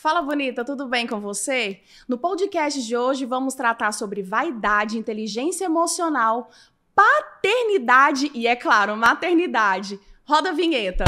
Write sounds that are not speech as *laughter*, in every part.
Fala bonita, tudo bem com você? No podcast de hoje vamos tratar sobre vaidade, inteligência emocional, paternidade e, é claro, maternidade. Roda a vinheta.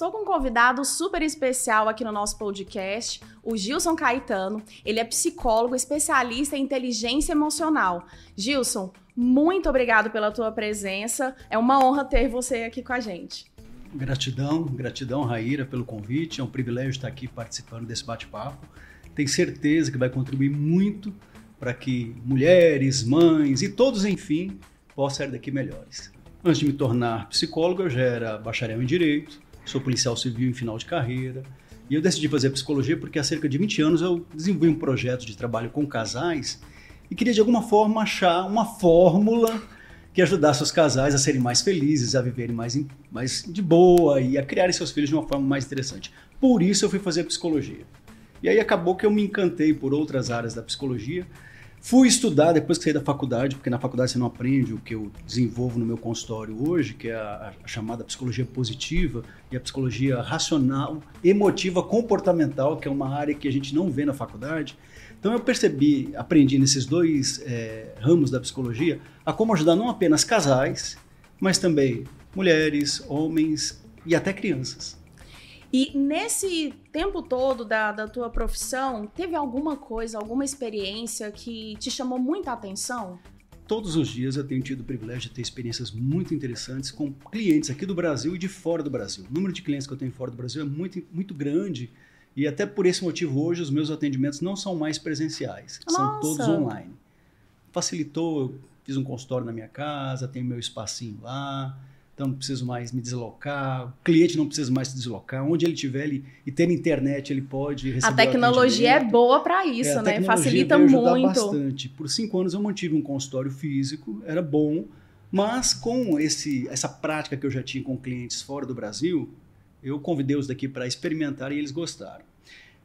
Estou com um convidado super especial aqui no nosso podcast, o Gilson Caetano. Ele é psicólogo, especialista em inteligência emocional. Gilson, muito obrigado pela tua presença. É uma honra ter você aqui com a gente. Gratidão, gratidão, Raíra, pelo convite. É um privilégio estar aqui participando desse bate-papo. Tenho certeza que vai contribuir muito para que mulheres, mães e todos, enfim, possam sair daqui melhores. Antes de me tornar psicólogo, eu já era bacharel em Direito, sou policial civil em final de carreira. E eu decidi fazer psicologia porque há cerca de 20 anos eu desenvolvi um projeto de trabalho com casais e queria de alguma forma achar uma fórmula que ajudasse os casais a serem mais felizes, a viverem mais, mais de boa e a criarem seus filhos de uma forma mais interessante. Por isso eu fui fazer psicologia. E aí acabou que eu me encantei por outras áreas da psicologia Fui estudar depois que saí da faculdade, porque na faculdade você não aprende o que eu desenvolvo no meu consultório hoje, que é a, a, chamada psicologia positiva e a psicologia racional, emotiva, comportamental, que é uma área que a gente não vê na faculdade. Então eu percebi, aprendi nesses dois é, ramos da psicologia, a como ajudar não apenas casais, mas também mulheres, homens e até crianças. E nesse tempo todo da, da tua profissão, teve alguma coisa, alguma experiência que te chamou muita atenção? Todos os dias eu tenho tido o privilégio de ter experiências muito interessantes com clientes aqui do Brasil e de fora do Brasil. O número de clientes que eu tenho fora do Brasil é muito, muito grande e até por esse motivo hoje os meus atendimentos não são mais presenciais, Nossa. são todos online. Facilitou, eu fiz um consultório na minha casa, tenho meu espacinho lá, então não preciso mais me deslocar, o cliente não precisa mais se deslocar, onde ele estiver ele, e ter internet ele pode receber A tecnologia é boa para isso, é, né? Facilita muito. bastante. Por cinco anos eu mantive um consultório físico, era bom, mas com esse, essa prática que eu já tinha com clientes fora do Brasil, eu convidei-os daqui para experimentar e eles gostaram.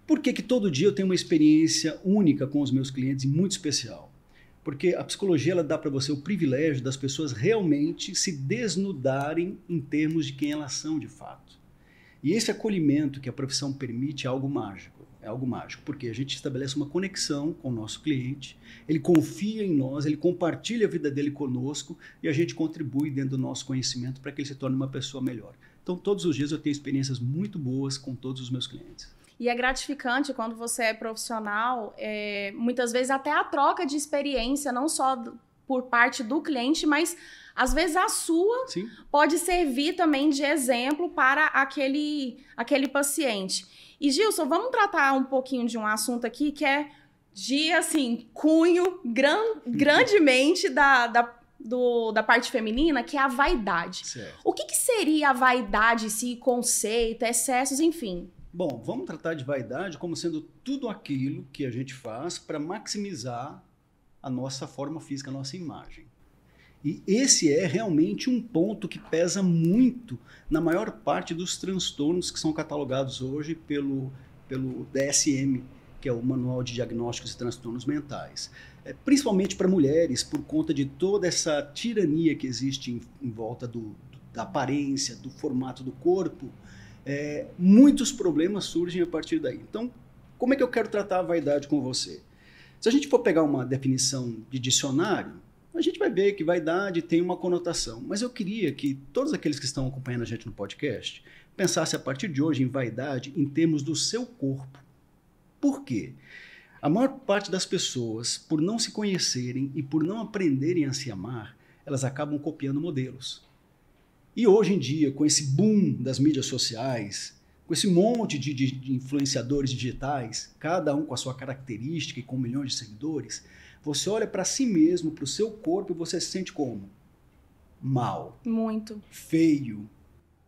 Por que, que todo dia eu tenho uma experiência única com os meus clientes e muito especial? Porque a psicologia ela dá para você o privilégio das pessoas realmente se desnudarem em termos de quem elas são de fato. E esse acolhimento que a profissão permite é algo mágico. É algo mágico, porque a gente estabelece uma conexão com o nosso cliente, ele confia em nós, ele compartilha a vida dele conosco e a gente contribui dentro do nosso conhecimento para que ele se torne uma pessoa melhor. Então, todos os dias eu tenho experiências muito boas com todos os meus clientes. E é gratificante quando você é profissional, é, muitas vezes até a troca de experiência, não só por parte do cliente, mas às vezes a sua Sim. pode servir também de exemplo para aquele, aquele paciente. E Gilson, vamos tratar um pouquinho de um assunto aqui que é de assim, cunho gran, grandemente da, da, do, da parte feminina, que é a vaidade. Certo. O que, que seria a vaidade, se conceito, excessos, enfim? Bom, vamos tratar de vaidade como sendo tudo aquilo que a gente faz para maximizar a nossa forma física, a nossa imagem. E esse é realmente um ponto que pesa muito na maior parte dos transtornos que são catalogados hoje pelo, pelo DSM, que é o Manual de Diagnósticos e Transtornos Mentais. É, principalmente para mulheres, por conta de toda essa tirania que existe em, em volta do, da aparência, do formato do corpo, é, muitos problemas surgem a partir daí. Então, como é que eu quero tratar a vaidade com você? Se a gente for pegar uma definição de dicionário, a gente vai ver que vaidade tem uma conotação. Mas eu queria que todos aqueles que estão acompanhando a gente no podcast pensassem a partir de hoje em vaidade em termos do seu corpo. Por quê? A maior parte das pessoas, por não se conhecerem e por não aprenderem a se amar, elas acabam copiando modelos. E hoje em dia, com esse boom das mídias sociais, com esse monte de, de, de, influenciadores digitais, cada um com a sua característica e com milhões de seguidores, você olha para si mesmo, para o seu corpo e você se sente como? Mal. Muito. Feio.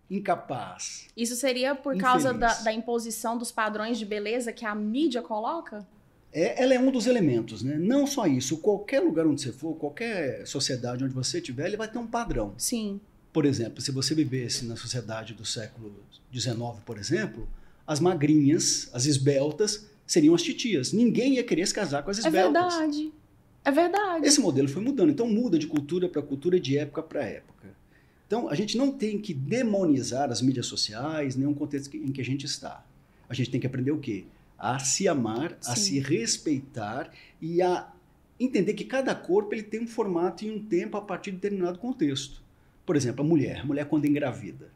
Incapaz. Isso seria por infeliz. causa da, da, imposição dos padrões de beleza que a mídia coloca? É, ela é um dos elementos, né? Não só isso. Qualquer lugar onde você for, qualquer sociedade onde você estiver, ele vai ter um padrão. Sim. Por exemplo, se você vivesse na sociedade do século XIX, por exemplo, as magrinhas, as esbeltas, seriam as titias. Ninguém ia querer se casar com as é esbeltas. É verdade. É verdade. Esse modelo foi mudando. Então muda de cultura para cultura, de época para época. Então a gente não tem que demonizar as mídias sociais, nenhum contexto em que a gente está. A gente tem que aprender o quê? A se amar, Sim. a se respeitar e a entender que cada corpo ele tem um formato e um tempo a partir de determinado contexto. Por exemplo, a mulher, a mulher quando engravida,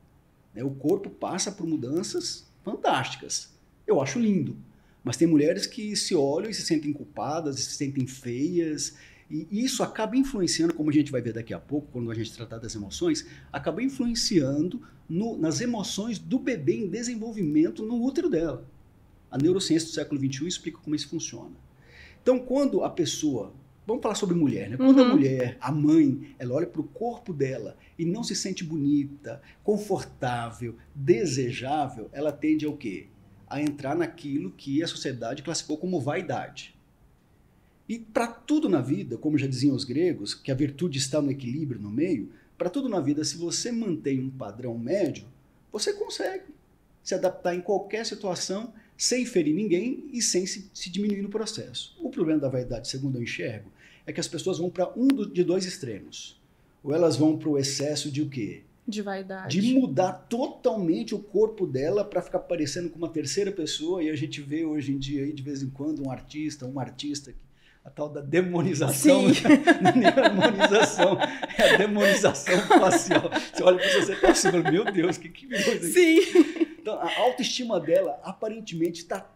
né, o corpo passa por mudanças fantásticas. Eu acho lindo. Mas tem mulheres que se olham e se sentem culpadas, se sentem feias, e isso acaba influenciando, como a gente vai ver daqui a pouco, quando a gente tratar das emoções, acaba influenciando no, nas emoções do bebê em desenvolvimento no útero dela. A neurociência do século XXI explica como isso funciona. Então, quando a pessoa. Vamos falar sobre mulher, né? Quando uhum. a mulher, a mãe, ela olha para o corpo dela e não se sente bonita, confortável, desejável, ela tende ao quê? A entrar naquilo que a sociedade classificou como vaidade. E para tudo na vida, como já diziam os gregos, que a virtude está no equilíbrio, no meio, para tudo na vida, se você mantém um padrão médio, você consegue se adaptar em qualquer situação sem ferir ninguém e sem se, se diminuir no processo. O problema da vaidade, segundo eu enxergo, é que as pessoas vão para um do, de dois extremos. Ou elas vão para o excesso de o quê? De vaidade. De mudar totalmente o corpo dela para ficar parecendo com uma terceira pessoa. E a gente vê hoje em dia, aí, de vez em quando, um artista, um artista a tal da demonização. Sim. Não é demonização, é a demonização facial. Você olha para você e fala assim, meu Deus, o que, que virou isso Sim. Então, a autoestima dela aparentemente está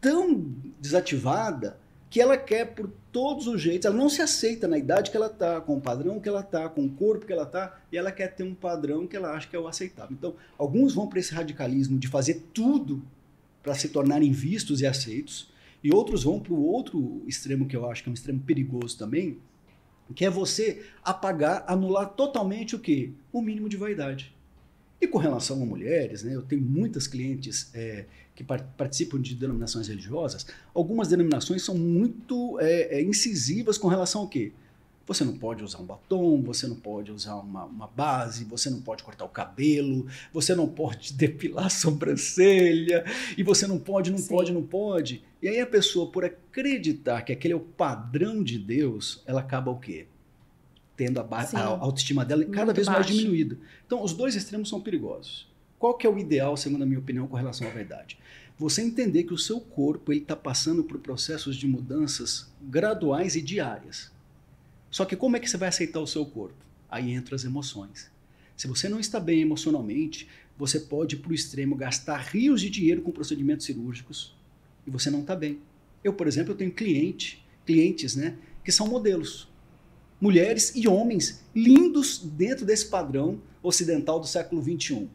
tão desativada que ela quer por todos os jeitos, ela não se aceita na idade que ela está, com o padrão que ela está, com o corpo que ela está, e ela quer ter um padrão que ela acha que é o aceitável. Então, alguns vão para esse radicalismo de fazer tudo para se tornarem vistos e aceitos, e outros vão para o outro extremo que eu acho que é um extremo perigoso também, que é você apagar, anular totalmente o quê? O mínimo de vaidade. E com relação a mulheres, né, eu tenho muitas clientes é, que participam de denominações religiosas. Algumas denominações são muito é, é, incisivas com relação ao quê? Você não pode usar um batom, você não pode usar uma, uma, base, você não pode cortar o cabelo, você não pode *laughs* depilar a sobrancelha, e você não pode, não Sim. pode, não pode. E aí a pessoa, por acreditar que aquele é o padrão de Deus, ela acaba o quê? tendo a, a autoestima dela cada Muito vez baixo. mais diminuída. Então, os dois extremos são perigosos. Qual que é o ideal, segundo a minha opinião, com relação à verdade? Você entender que o seu corpo está passando por processos de mudanças graduais e diárias. Só que como é que você vai aceitar o seu corpo? Aí entram as emoções. Se você não está bem emocionalmente, você pode ir para o extremo gastar rios de dinheiro com procedimentos cirúrgicos e você não está bem. Eu, por exemplo, eu tenho cliente, clientes né, que são modelos mulheres e homens lindos dentro desse padrão ocidental do século XXI.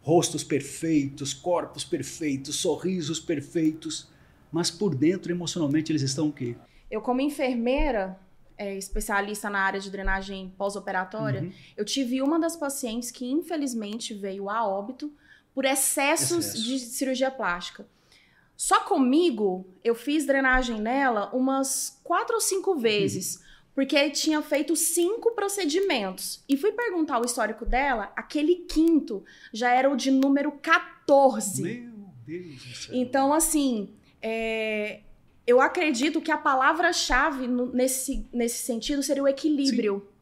Rostos perfeitos, corpos perfeitos, sorrisos perfeitos, mas por dentro, emocionalmente, eles estão o quê? Eu, como enfermeira, é, especialista na área de drenagem pós-operatória, uhum. eu tive uma das pacientes que, infelizmente, veio a óbito por excessos Excesso. de cirurgia plástica. Só comigo, eu fiz drenagem nela umas quatro ou cinco vezes. Uhum porque tinha feito cinco procedimentos. E fui perguntar o histórico dela, aquele quinto já era o de número 14. Meu Deus do céu. Então, assim, é, eu acredito que a palavra-chave nesse, nesse sentido seria o equilíbrio. Sim.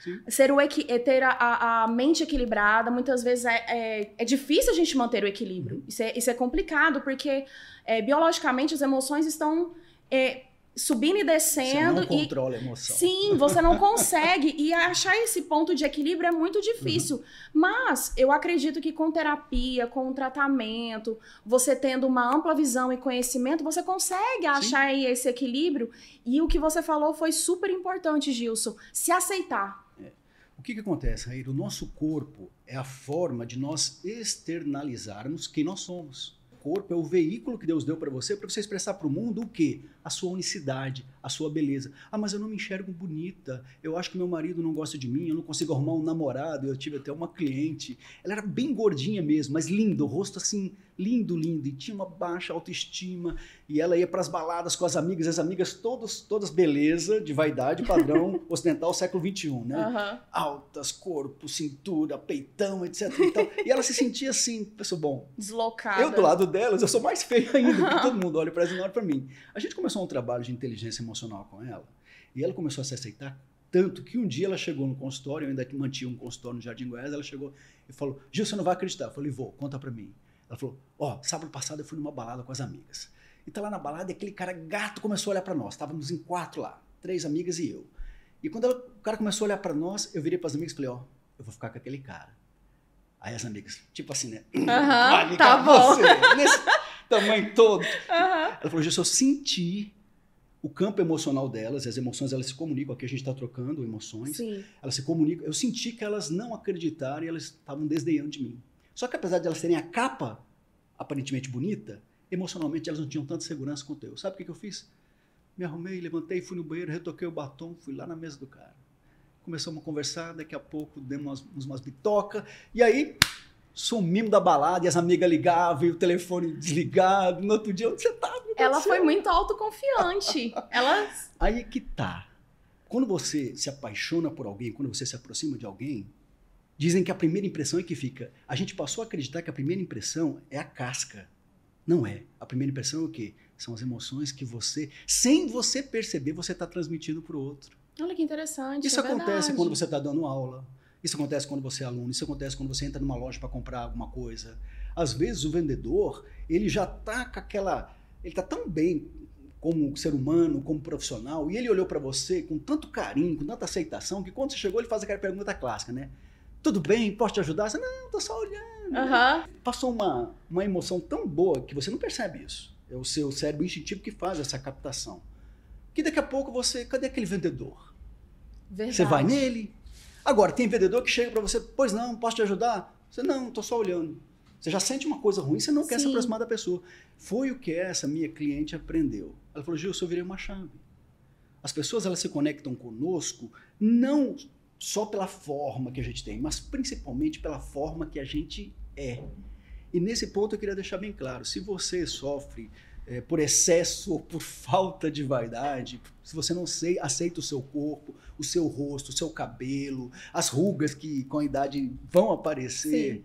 Sim. Ser o equi é ter a, a, mente equilibrada, muitas vezes é, é, é, difícil a gente manter o equilíbrio. Isso, é, isso é complicado, porque é, biologicamente as emoções estão é, subindo e descendo. Você não controla e... a emoção. Sim, você não consegue. e achar esse ponto de equilíbrio é muito difícil. Uhum. Mas eu acredito que com terapia, com tratamento, você tendo uma ampla visão e conhecimento, você consegue achar aí esse equilíbrio. E o que você falou foi super importante, Gilson. Se aceitar. É. O que, que acontece, Raíra? O nosso corpo é a forma de nós externalizarmos quem nós somos corpo é o veículo que Deus deu para você para você expressar para o mundo o quê? A sua unicidade, a sua beleza. Ah, mas eu não me enxergo bonita. Eu acho que meu marido não gosta de mim, eu não consigo arrumar um namorado. Eu tive até uma cliente. Ela era bem gordinha mesmo, mas linda, o rosto assim lindo, lindo, e tinha uma baixa autoestima, e ela ia para as baladas com as amigas, as amigas todas, todas beleza, de vaidade, padrão *laughs* ocidental século XXI, né? Uhum. Altas, corpo, cintura, peitão, etc. E, e ela se sentia assim, pessoal, bom. Deslocada. Eu do lado delas, eu sou mais feio ainda, porque *laughs* todo mundo olha para ela e olha para mim. A gente começou um trabalho de inteligência emocional com ela, E ela começou a se aceitar tanto que um dia ela chegou no consultório, eu ainda mantinha um consultório no Jardim Goiás, ela chegou e falou: Gil, você não vai acreditar. Eu falei: vou, conta pra mim. Ela falou: ó, oh, sábado passado eu fui numa balada com as amigas. E tá lá na balada e aquele cara gato começou a olhar para nós. Estávamos em quatro lá, três amigas e eu. E quando ela, o cara começou a olhar para nós, eu virei para as amigas e falei: ó, oh, eu vou ficar com aquele cara. Aí as amigas, tipo assim, né? Aham, tá bom. Você, nesse tamanho todo. Ela falou: Gil, eu senti o campo emocional delas, as emoções elas se comunicam, aqui a gente está trocando emoções, Sim. elas se comunicam. Eu senti que elas não acreditaram e elas estavam desdenhando de mim. Só que apesar de elas terem a capa aparentemente bonita, emocionalmente elas não tinham tanta segurança quanto eu. Sabe o que, que eu fiz? Me arrumei, levantei, fui no banheiro, retoquei o batom, fui lá na mesa do cara. Começamos a conversar, daqui a pouco demos umas, umas bitoca, e aí sumimos da balada e as amigas ligavam e o telefone desligado. No outro dia, onde você tá? Ela foi muito autoconfiante. *laughs* Ela. Aí que tá. Quando você se apaixona por alguém, quando você se aproxima de alguém, dizem que a primeira impressão é que fica. A gente passou a acreditar que a primeira impressão é a casca. Não é. A primeira impressão é o quê? São as emoções que você, sem você perceber, você está transmitindo para o outro. Olha que interessante. Isso é acontece verdade. quando você está dando aula. Isso acontece quando você é aluno, isso acontece quando você entra numa loja para comprar alguma coisa. Às vezes o vendedor, ele já tá com aquela, ele tá tão bem como ser humano, como profissional, e ele olhou para você com tanto carinho, com tanta aceitação, que quando você chegou ele faz aquela pergunta clássica, né? Tudo bem? Posso te ajudar? Você, não, tô só olhando. Uhum. Passou uma, uma emoção tão boa que você não percebe isso. É o seu cérebro instintivo que faz essa captação. Que daqui a pouco você, cadê aquele vendedor? Verdade. Você vai nele, Agora, tem vendedor que chega para você, pois não, posso te ajudar? Você, não, estou só olhando. Você já sente uma coisa ruim, você não quer Sim. se aproximar da pessoa. Foi o que essa minha cliente aprendeu. Ela falou, Gil, eu virei uma chave. As pessoas elas se conectam conosco não só pela forma que a gente tem, mas principalmente pela forma que a gente é. E nesse ponto eu queria deixar bem claro: se você sofre é, por excesso ou por *laughs* falta de vaidade, se você não sei, aceita o seu corpo, o seu rosto, o seu cabelo, as rugas que com a idade vão aparecer, Sim.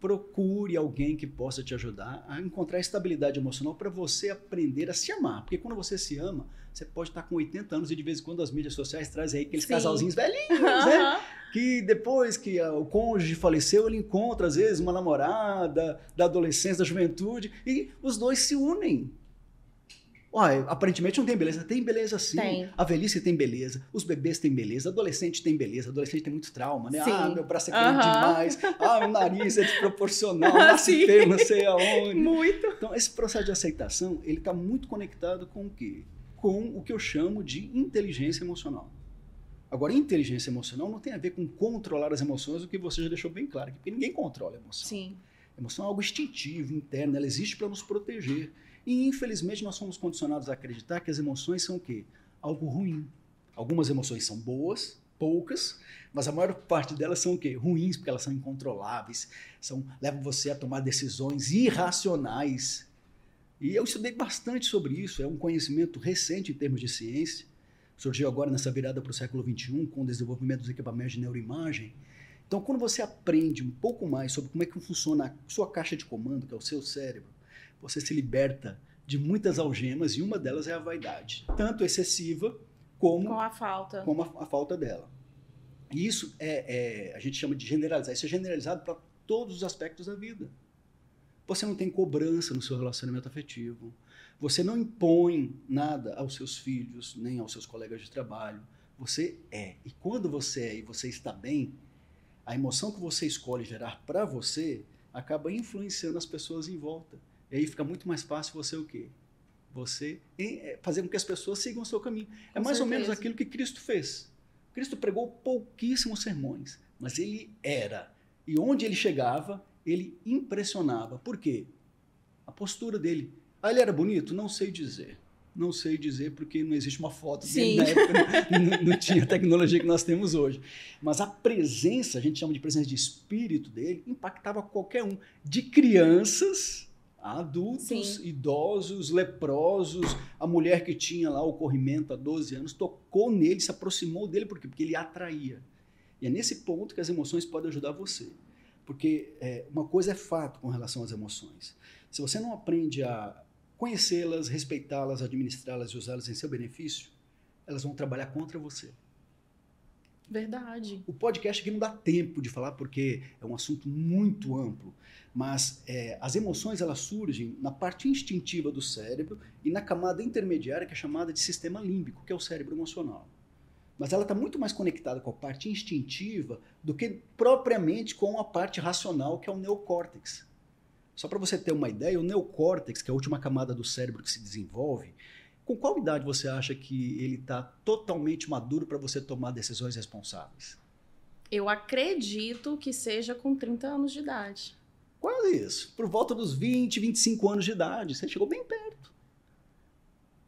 procure alguém que possa te ajudar a encontrar estabilidade emocional para você aprender a se amar. Porque quando você se ama, você pode estar com 80 anos e de vez em quando as mídias sociais trazem aí aqueles Sim. casalzinhos velhinhos, *laughs* né? Que depois que o cônjuge faleceu, ele encontra, às vezes, uma namorada da adolescência, da juventude, e os dois se unem. Olha, aparentemente não tem beleza. Tem beleza sim. Tem. A velhice tem beleza. Os bebês têm beleza. Adolescente tem beleza. Adolescente tem muito trauma, né? Sim. Ah, meu braço é grande uhum. demais. Ah, meu nariz é desproporcional. *laughs* Nasce feio, não sei aonde. Muito. Então, esse processo de aceitação, ele está muito conectado com o quê? Com o que eu chamo de inteligência emocional. Agora, inteligência emocional não tem a ver com controlar as emoções, o que você já deixou bem claro, porque ninguém controla a emoção. Sim. A emoção é algo instintivo, interno, ela existe para nos proteger. E infelizmente nós somos condicionados a acreditar que as emoções são o quê? Algo ruim. Algumas emoções são boas, poucas, mas a maior parte delas são o quê? Ruins, porque elas são incontroláveis, são, levam você a tomar decisões irracionais. E eu estudei bastante sobre isso, é um conhecimento recente em termos de ciência. Surgiu agora nessa virada para o século XXI, com o desenvolvimento dos equipamentos de neuroimagem. Então, quando você aprende um pouco mais sobre como é que funciona a sua caixa de comando, que é o seu cérebro, você se liberta de muitas algemas e uma delas é a vaidade, tanto excessiva como com a falta, como a, a falta dela. E isso é, é, a gente chama de generalizar. Isso é generalizado para todos os aspectos da vida. Você não tem cobrança no seu relacionamento afetivo. Você não impõe nada aos seus filhos, nem aos seus colegas de trabalho. Você é. E quando você é e você está bem, a emoção que você escolhe gerar para você acaba influenciando as pessoas em volta. E aí fica muito mais fácil você o quê? Você é, fazer com que as pessoas sigam o seu caminho. É mais certeza. ou menos aquilo que Cristo fez. Cristo pregou pouquíssimos sermões, mas ele era. E onde ele chegava, ele impressionava. Por quê? A postura dele. Ah, ele era bonito? Não sei dizer. Não sei dizer porque não existe uma foto dele na época, não, não, tinha a tecnologia que nós temos hoje. Mas a presença, a gente chama de presença de espírito dele, impactava qualquer um, de crianças adultos, Sim. idosos, leprosos, a mulher que tinha lá o corrimento há 12 anos, tocou nele, se aproximou dele, por quê? Porque ele atraía. E é nesse ponto que as emoções podem ajudar você. Porque é, uma coisa é fato com relação às emoções. Se você não aprende a conhecê-las, respeitá-las, administrá-las e usá-las em seu benefício, elas vão trabalhar contra você. Verdade. O podcast aqui não dá tempo de falar porque é um assunto muito amplo, mas é, as emoções elas surgem na parte instintiva do cérebro e na camada intermediária que é chamada de sistema límbico, que é o cérebro emocional. Mas ela está muito mais conectada com a parte instintiva do que propriamente com a parte racional, que é o neocórtex. Só para você ter uma ideia, o neocórtex, que é a última camada do cérebro que se desenvolve, com qual idade você acha que ele está totalmente maduro para você tomar decisões responsáveis? Eu acredito que seja com 30 anos de idade. Quase isso. Por volta dos 20, 25 anos de idade. Você chegou bem perto.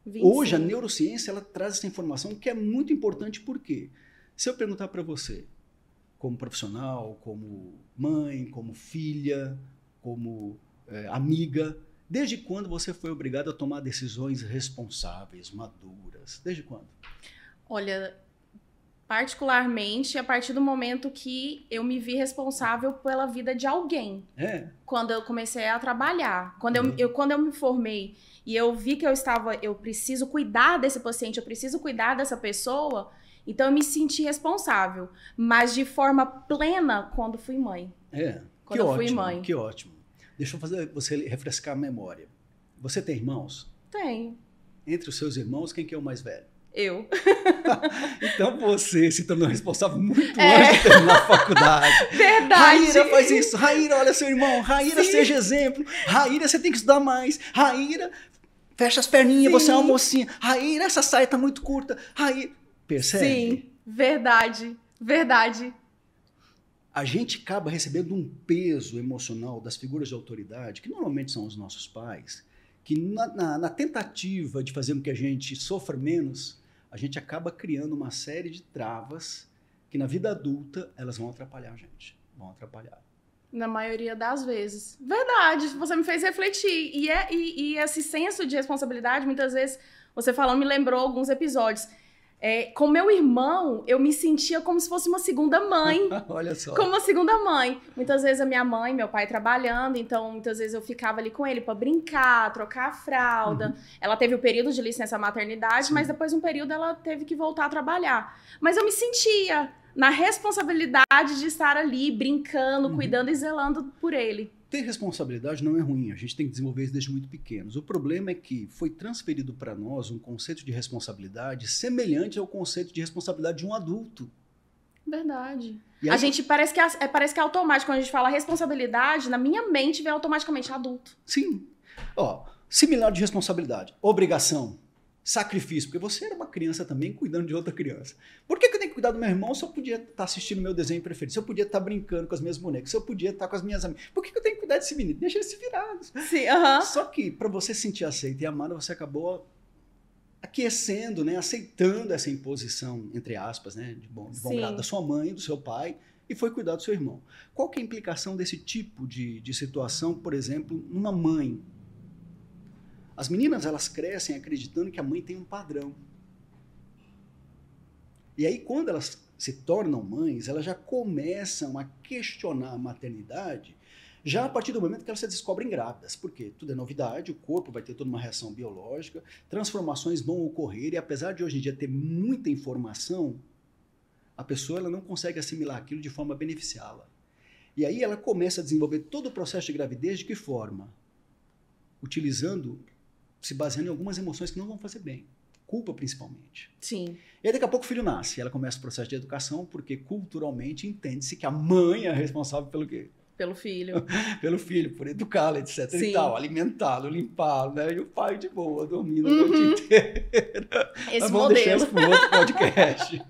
25. Hoje, a neurociência ela traz essa informação que é muito importante porque se eu perguntar para você, como profissional, como mãe, como filha, como é, amiga, Desde quando você foi obrigado a tomar decisões responsáveis, maduras? Desde quando? Olha, particularmente a partir do momento que eu me vi responsável pela vida de alguém. É. Quando eu comecei a trabalhar, quando, uhum. eu, eu, quando eu me formei e eu vi que eu estava, eu preciso cuidar desse paciente, eu preciso cuidar dessa pessoa, então eu me senti responsável, mas de forma plena quando fui mãe. É. Quando que eu ótimo, fui mãe. Que ótimo. Deixa eu fazer você refrescar a memória. Você tem irmãos? Tenho. Entre os seus irmãos, quem que é o mais velho? Eu. *laughs* então você se tornou responsável muito é. antes de terminar a faculdade. *laughs* Verdade. Raíra faz isso. Raíra, olha seu irmão. Raíra, Sim. seja exemplo. Raíra, você tem que estudar mais. Raíra, fecha as perninhas, Sim. você é uma mocinha. Raíra, essa saia tá muito curta. Raíra. Percebe? Sim, verdade. Verdade a gente acaba recebendo um peso emocional das figuras de autoridade, que normalmente são os nossos pais, que na, na, na, tentativa de fazer com que a gente sofra menos, a gente acaba criando uma série de travas que na vida adulta elas vão atrapalhar a gente. Vão atrapalhar. Na maioria das vezes. Verdade, você me fez refletir. E, é, e, e esse senso de responsabilidade, muitas vezes, você falando, me lembrou alguns episódios é, com meu irmão, eu me sentia como se fosse uma segunda mãe. *laughs* Olha só. Como uma segunda mãe. Muitas vezes a minha mãe, meu pai trabalhando, então muitas vezes eu ficava ali com ele para brincar, trocar a fralda. Uhum. Ela teve o período de licença maternidade, Sim. mas depois um período ela teve que voltar a trabalhar. Mas eu me sentia na responsabilidade de estar ali brincando, uhum. cuidando e zelando por ele. Ter responsabilidade não é ruim, a gente tem que desenvolver isso desde muito pequenos. O problema é que foi transferido para nós um conceito de responsabilidade semelhante ao conceito de responsabilidade de um adulto. Verdade. Aí, a gente parece que é, é, parece que é automático. Quando a gente fala responsabilidade, na minha mente vem automaticamente adulto. Sim. Ó, similar de responsabilidade. Obrigação sacrifício, porque você era uma criança também cuidando de outra criança. Por que, que eu tenho que cuidar do meu irmão se eu podia estar assistindo meu desenho preferido, se eu podia estar brincando com as minhas bonecas, se eu podia estar com as minhas amigas? Por que, que eu tenho que cuidar desse menino? Deixa ele se virar. Sim, uh -huh. Só que para você se sentir aceito e amado, você acabou aquecendo, né, aceitando essa imposição, entre aspas, né, de bom, de bom grado da sua mãe, do seu pai, e foi cuidar do seu irmão. Qual que é a implicação desse tipo de, de situação, por exemplo, numa mãe as meninas, elas crescem acreditando que a mãe tem um padrão. E aí, quando elas se tornam mães, elas já começam a questionar a maternidade já a partir do momento que elas se descobrem grávidas. Porque tudo é novidade, o corpo vai ter toda uma reação biológica, transformações vão ocorrer, e apesar de hoje em dia ter muita informação, a pessoa ela não consegue assimilar aquilo de forma a beneficiá-la. E aí ela começa a desenvolver todo o processo de gravidez de que forma? Utilizando se baseando em algumas emoções que não vão fazer bem. Culpa, principalmente. Sim. E aí, daqui a pouco, o filho nasce. E ela começa o processo de educação, porque culturalmente entende-se que a mãe é responsável pelo quê? Pelo filho. *laughs* pelo filho, por educá-lo, etc. Sim. E tal, alimentá-lo, limpá-lo, né? E o pai de boa, dormindo uhum. a noite inteira. *laughs* Esse Mas vamos modelo. deixar isso para outro podcast.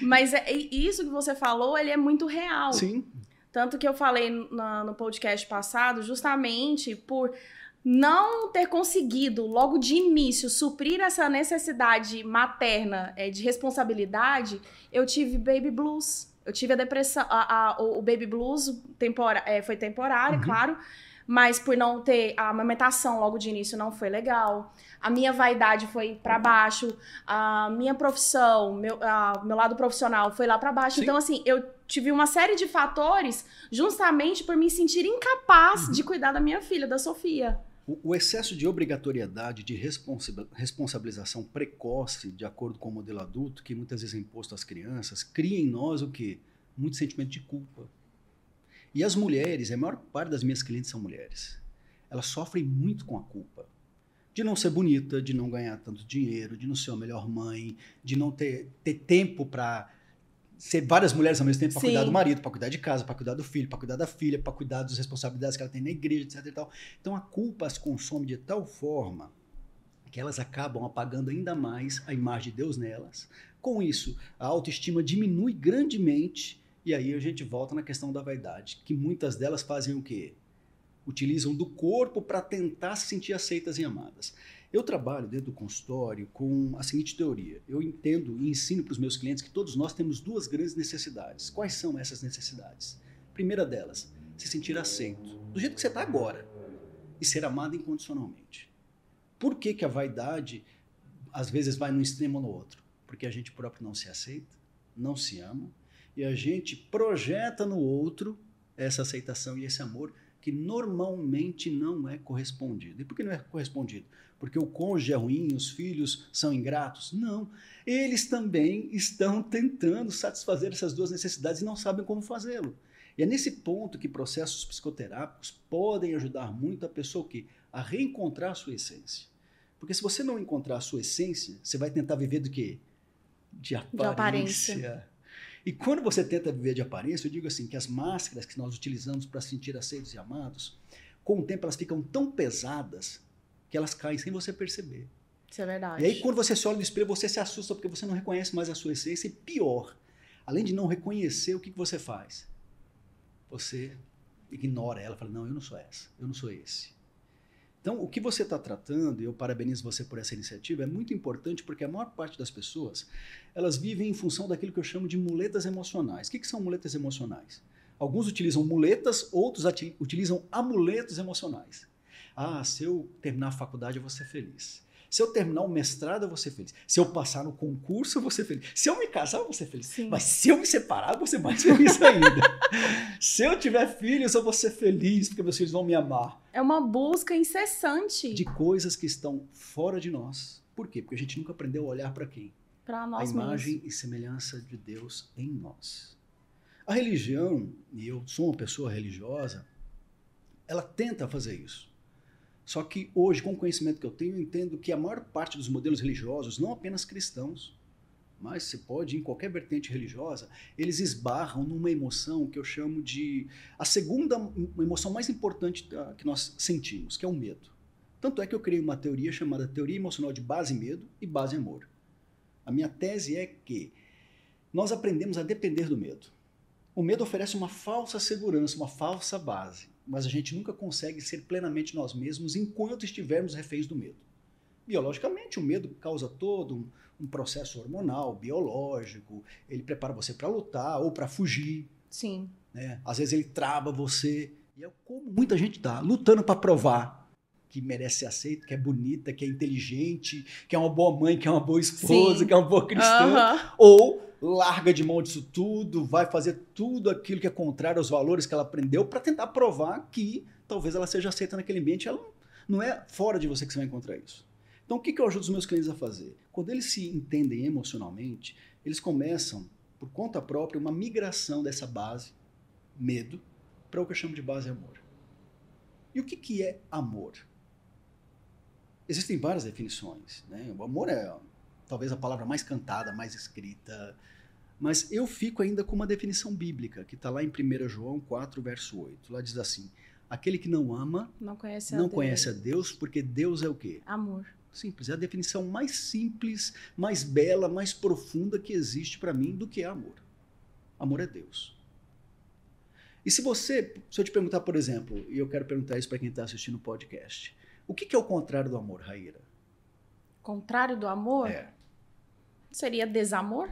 *laughs* Mas é, isso que você falou, ele é muito real. Sim. Tanto que eu falei no, no podcast passado, justamente por não ter conseguido logo de início suprir essa necessidade materna é, de responsabilidade, eu tive baby blues. Eu tive a depressão, a, a, o, baby blues tempora, é, foi temporário, uhum. claro, mas por não ter a amamentação logo de início não foi legal. A minha vaidade foi para baixo, a minha profissão, meu, a, meu lado profissional foi lá para baixo. Sim. Então, assim, eu tive uma série de fatores justamente por me sentir incapaz uhum. de cuidar da minha filha, da Sofia. O, excesso de obrigatoriedade, de responsabilização precoce, de acordo com o modelo adulto, que muitas vezes é imposto às crianças, cria em nós o quê? Muito sentimento de culpa. E as mulheres, a maior parte das minhas clientes são mulheres, elas sofrem muito com a culpa. De não ser bonita, de não ganhar tanto dinheiro, de não ser a melhor mãe, de não ter, ter tempo para ser várias mulheres ao mesmo tempo para cuidar do marido, para cuidar de casa, para cuidar do filho, para cuidar da filha, para cuidar das responsabilidades que ela tem na igreja, etc. E tal. Então a culpa as consome de tal forma que elas acabam apagando ainda mais a imagem de Deus nelas. Com isso, a autoestima diminui grandemente e aí a gente volta na questão da vaidade, que muitas delas fazem o quê? Utilizam do corpo para tentar se sentir aceitas e amadas. Eu trabalho dentro do consultório com a seguinte teoria. Eu entendo e ensino para os meus clientes que todos nós temos duas grandes necessidades. Quais são essas necessidades? Primeira delas, se sentir aceito, do jeito que você está agora, e ser amado incondicionalmente. Por que, que a vaidade às vezes vai num extremo ou no outro? Porque a gente próprio não se aceita, não se ama, e a gente projeta no outro essa aceitação e esse amor que normalmente não é correspondido. E por que não é correspondido? Porque o cônjuge é ruim, os filhos são ingratos? Não. Eles também estão tentando satisfazer essas duas necessidades e não sabem como fazê-lo. E é nesse ponto que processos psicoterápicos podem ajudar muito a pessoa que a reencontrar a sua essência. Porque se você não encontrar a sua essência, você vai tentar viver do quê? De aparência. De aparência. E quando você tenta viver de aparência, eu digo assim, que as máscaras que nós utilizamos para sentir aceitos e amados, com o tempo elas ficam tão pesadas que elas caem sem você perceber. Isso é verdade. E aí quando você se olha no espelho, você se assusta porque você não reconhece mais a sua essência e pior, além de não reconhecer, o que, que você faz? Você ignora ela, fala, não, eu não sou essa, eu não sou esse. Então, o que você está tratando, e eu parabenizo você por essa iniciativa, é muito importante porque a maior parte das pessoas, elas vivem em função daquilo que eu chamo de muletas emocionais. O que, que são muletas emocionais? Alguns utilizam muletas, outros utilizam amuletos emocionais. Ah, se eu terminar a faculdade, eu vou ser feliz. Se eu terminar o mestrado, eu vou ser feliz. Se eu passar no concurso, eu vou ser feliz. Se eu me casar, eu vou ser feliz. Sim. Mas se eu me separar, eu vou ser mais *laughs* feliz ainda. se eu tiver filhos, eu vou ser feliz, porque meus filhos vão me amar. É uma busca incessante. De coisas que estão fora de nós. Por quê? Porque a gente nunca aprendeu a olhar para quem? Para nós A imagem mesmos. e semelhança de Deus em nós. A religião, e eu sou uma pessoa religiosa, ela tenta fazer isso. Só que hoje, com o conhecimento que eu tenho, eu entendo que a maior parte dos modelos religiosos, não apenas cristãos, mas se pode em qualquer vertente religiosa, eles esbarram numa emoção que eu chamo de a segunda emoção mais importante que nós sentimos, que é o medo. Tanto é que eu criei uma teoria chamada teoria emocional de base medo e base amor. A minha tese é que nós aprendemos a depender do medo. O medo oferece uma falsa segurança, uma falsa base mas a gente nunca consegue ser plenamente nós mesmos enquanto estivermos reféns do medo. Biologicamente, o medo causa todo um, um processo hormonal, biológico, ele prepara você para lutar ou para fugir. Sim. Né? Às vezes ele trava você, e é como muita gente está lutando para provar que merece ser aceito, que é bonita, que é inteligente, que é uma boa mãe, que é uma boa esposa, Sim. que é uma boa cristã, uh -huh. ou larga de mão disso tudo, vai fazer tudo aquilo que é contrário aos valores que ela aprendeu para tentar provar que talvez ela seja aceita naquele ambiente. Ela não é fora de você que você vai encontrar isso. Então, o que, que eu ajudo os meus clientes a fazer? Quando eles se entendem emocionalmente, eles começam, por conta própria, uma migração dessa base, medo, para o que eu chamo de base amor. E o que, que é amor? Existem várias definições. Né? O amor é talvez a palavra mais cantada, mais escrita. Mas eu fico ainda com uma definição bíblica, que está lá em 1 João 4, verso 8. Lá diz assim: aquele que não ama não conhece a, não Deus. Conhece a Deus, porque Deus é o quê? Amor. Simples. É a definição mais simples, mais bela, mais profunda que existe para mim do que é amor. Amor é Deus. E se você, se eu te perguntar, por exemplo, e eu quero perguntar isso para quem está assistindo o podcast, o que, que é o contrário do amor, Raíra? Contrário do amor? É. Seria desamor?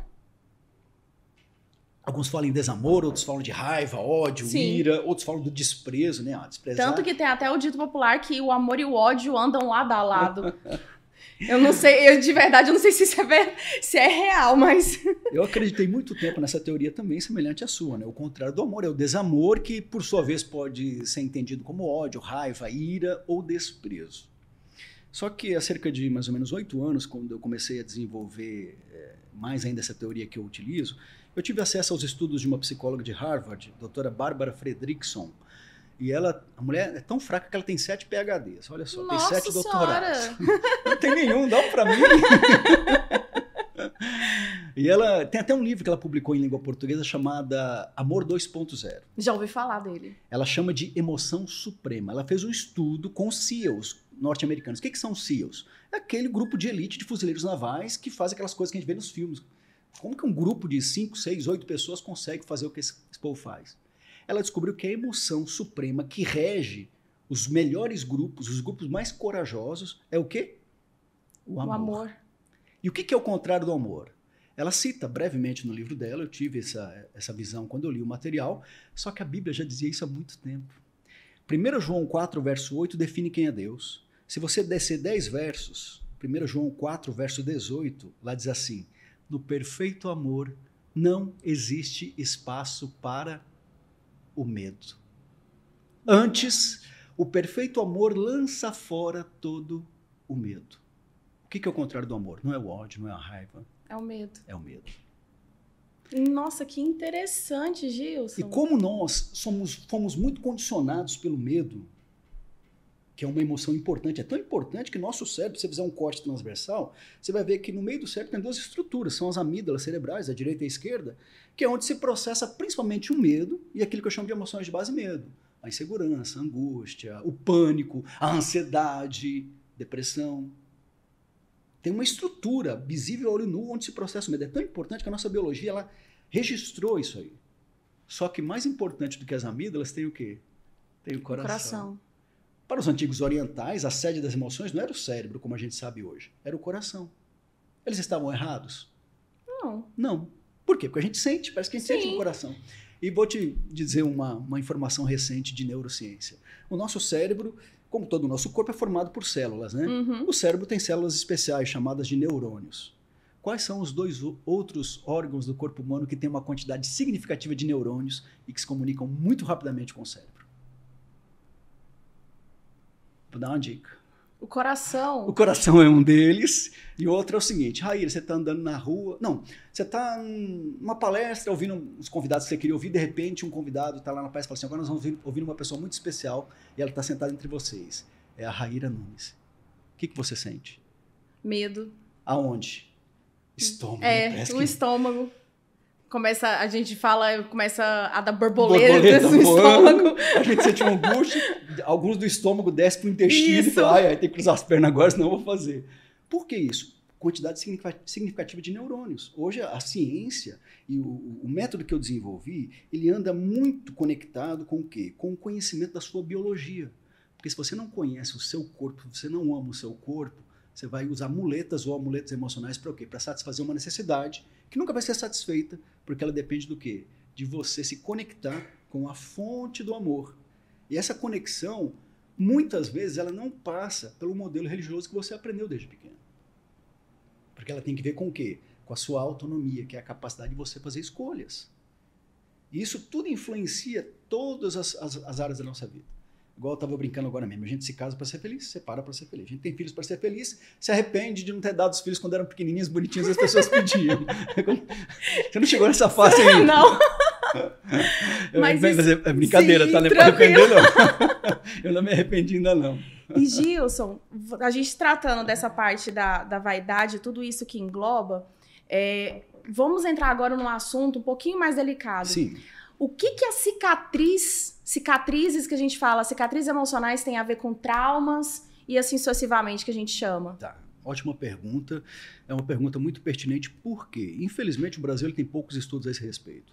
Alguns falam em desamor, outros falam de raiva, ódio, Sim. ira, outros falam do desprezo, né? Ah, desprezar. Tanto que tem até o dito popular que o amor e o ódio andam lado a lado. *laughs* eu não sei, eu de verdade eu não sei se isso é, se é real, mas. *laughs* Eu acreditei muito tempo nessa teoria também semelhante à sua, né? O contrário do amor é o desamor que, por sua vez, pode ser entendido como ódio, raiva, ira ou desprezo. Só que há cerca de mais ou menos oito anos, quando eu comecei a desenvolver é, mais ainda essa teoria que eu utilizo, eu tive acesso aos estudos de uma psicóloga de Harvard, doutora Barbara Fredrickson. E ela, a mulher é tão fraca que ela tem sete PHDs. Olha só, Nossa tem sete doutorados. *laughs* Não tem nenhum, dá para mim. *laughs* E ela tem até um livro que ela publicou em língua portuguesa chamada Amor 2.0. Já ouvi falar dele. Ela chama de emoção suprema. Ela fez um estudo com SEALs norte-americanos. O que, que são SEALs? É aquele grupo de elite de fuzileiros navais que faz aquelas coisas que a gente vê nos filmes. Como que um grupo de 5, 6, 8 pessoas consegue fazer o que esse, povo faz? Ela descobriu que a emoção suprema que rege os melhores grupos, os grupos mais corajosos, é o quê? O amor. O amor. E o que, que é o contrário do amor? Ela cita brevemente no livro dela, eu tive essa, essa visão quando eu li o material, só que a Bíblia já dizia isso há muito tempo. 1 João 4, verso 8 define quem é Deus. Se você descer 10 versos, 1 João 4, verso 18, lá diz assim: No perfeito amor não existe espaço para o medo. Antes, o perfeito amor lança fora todo o medo. O que é o contrário do amor? Não é o ódio, não é a raiva, é o medo. É o medo. Nossa, que interessante, Gilson. E como nós somos, fomos muito condicionados pelo medo, que é uma emoção importante, é tão importante que nosso cérebro, se você fizer um corte transversal, você vai ver que no meio do cérebro tem duas estruturas, são as amígdalas cerebrais, a direita e a esquerda, que é onde se processa principalmente o medo e aquilo que eu chamo de emoções de base medo. A insegurança, a angústia, o pânico, a ansiedade, depressão tem uma estrutura visível a olho nu onde se processa o medo. É tão importante que a nossa biologia ela registrou isso aí. Só que mais importante do que as amígdalas tem o quê? Tem o coração. coração. Para os antigos orientais, a sede das emoções não era o cérebro, como a gente sabe hoje, era o coração. Eles estavam errados? Não. Não. Por quê? Porque a gente sente, parece que a gente Sim. sente no coração. E vou te dizer uma, uma informação recente de neurociência. O nosso cérebro como todo o nosso corpo é formado por células, né? Uhum. O cérebro tem células especiais chamadas de neurônios. Quais são os dois outros órgãos do corpo humano que têm uma quantidade significativa de neurônios e que se comunicam muito rapidamente com o cérebro? Vou dar uma dica. O coração. O coração é um deles. E outro é o seguinte: Raíra, você está andando na rua. Não, você está numa palestra ouvindo os convidados que você queria ouvir. De repente, um convidado está lá na palestra e fala assim: agora nós vamos ouvir uma pessoa muito especial e ela está sentada entre vocês. É a Raíra Nunes. O que, que você sente? Medo. Aonde? Estômago. É, o que... estômago começa, a gente fala, começa a dar borboleta, borboleta no estômago. A gente sente uma angústia, alguns do estômago desce para o intestino isso. e fala, ai, tem que cruzar as pernas agora, senão eu vou fazer. Por que isso? Quantidade significativa de neurônios. Hoje a ciência e o, o método que eu desenvolvi, ele anda muito conectado com o quê? Com o conhecimento da sua biologia. Porque se você não conhece o seu corpo, você não ama o seu corpo, você vai usar muletas ou amuletos emocionais para o quê? Para satisfazer uma necessidade que nunca vai ser satisfeita, porque ela depende do quê? De você se conectar com a fonte do amor. E essa conexão, muitas vezes, ela não passa pelo modelo religioso que você aprendeu desde pequeno. Porque ela tem que ver com o quê? Com a sua autonomia, que é a capacidade de você fazer escolhas. E isso tudo influencia todas as, as, as áreas da nossa vida. Igual eu estava brincando agora mesmo. A gente se casa para ser feliz, separa para ser feliz. A gente tem filhos para ser feliz, se arrepende de não ter dado os filhos quando eram pequenininhos, bonitinhos, as pessoas pediam. *laughs* Você não chegou nessa fase ainda? *laughs* Não. Mas, isso, é brincadeira, sim, tá? Não é para arrepender, não. *laughs* Eu não me arrependi ainda, não. E Gilson, a gente tratando dessa parte da, da vaidade, tudo isso que engloba, é, vamos entrar agora num assunto um pouquinho mais delicado. Sim. O que, que a cicatriz, cicatrizes que a gente fala, cicatrizes emocionais tem a ver com traumas e assim sucessivamente que a gente chama? Tá. Ótima pergunta. É uma pergunta muito pertinente, porque, infelizmente, o Brasil tem poucos estudos a esse respeito.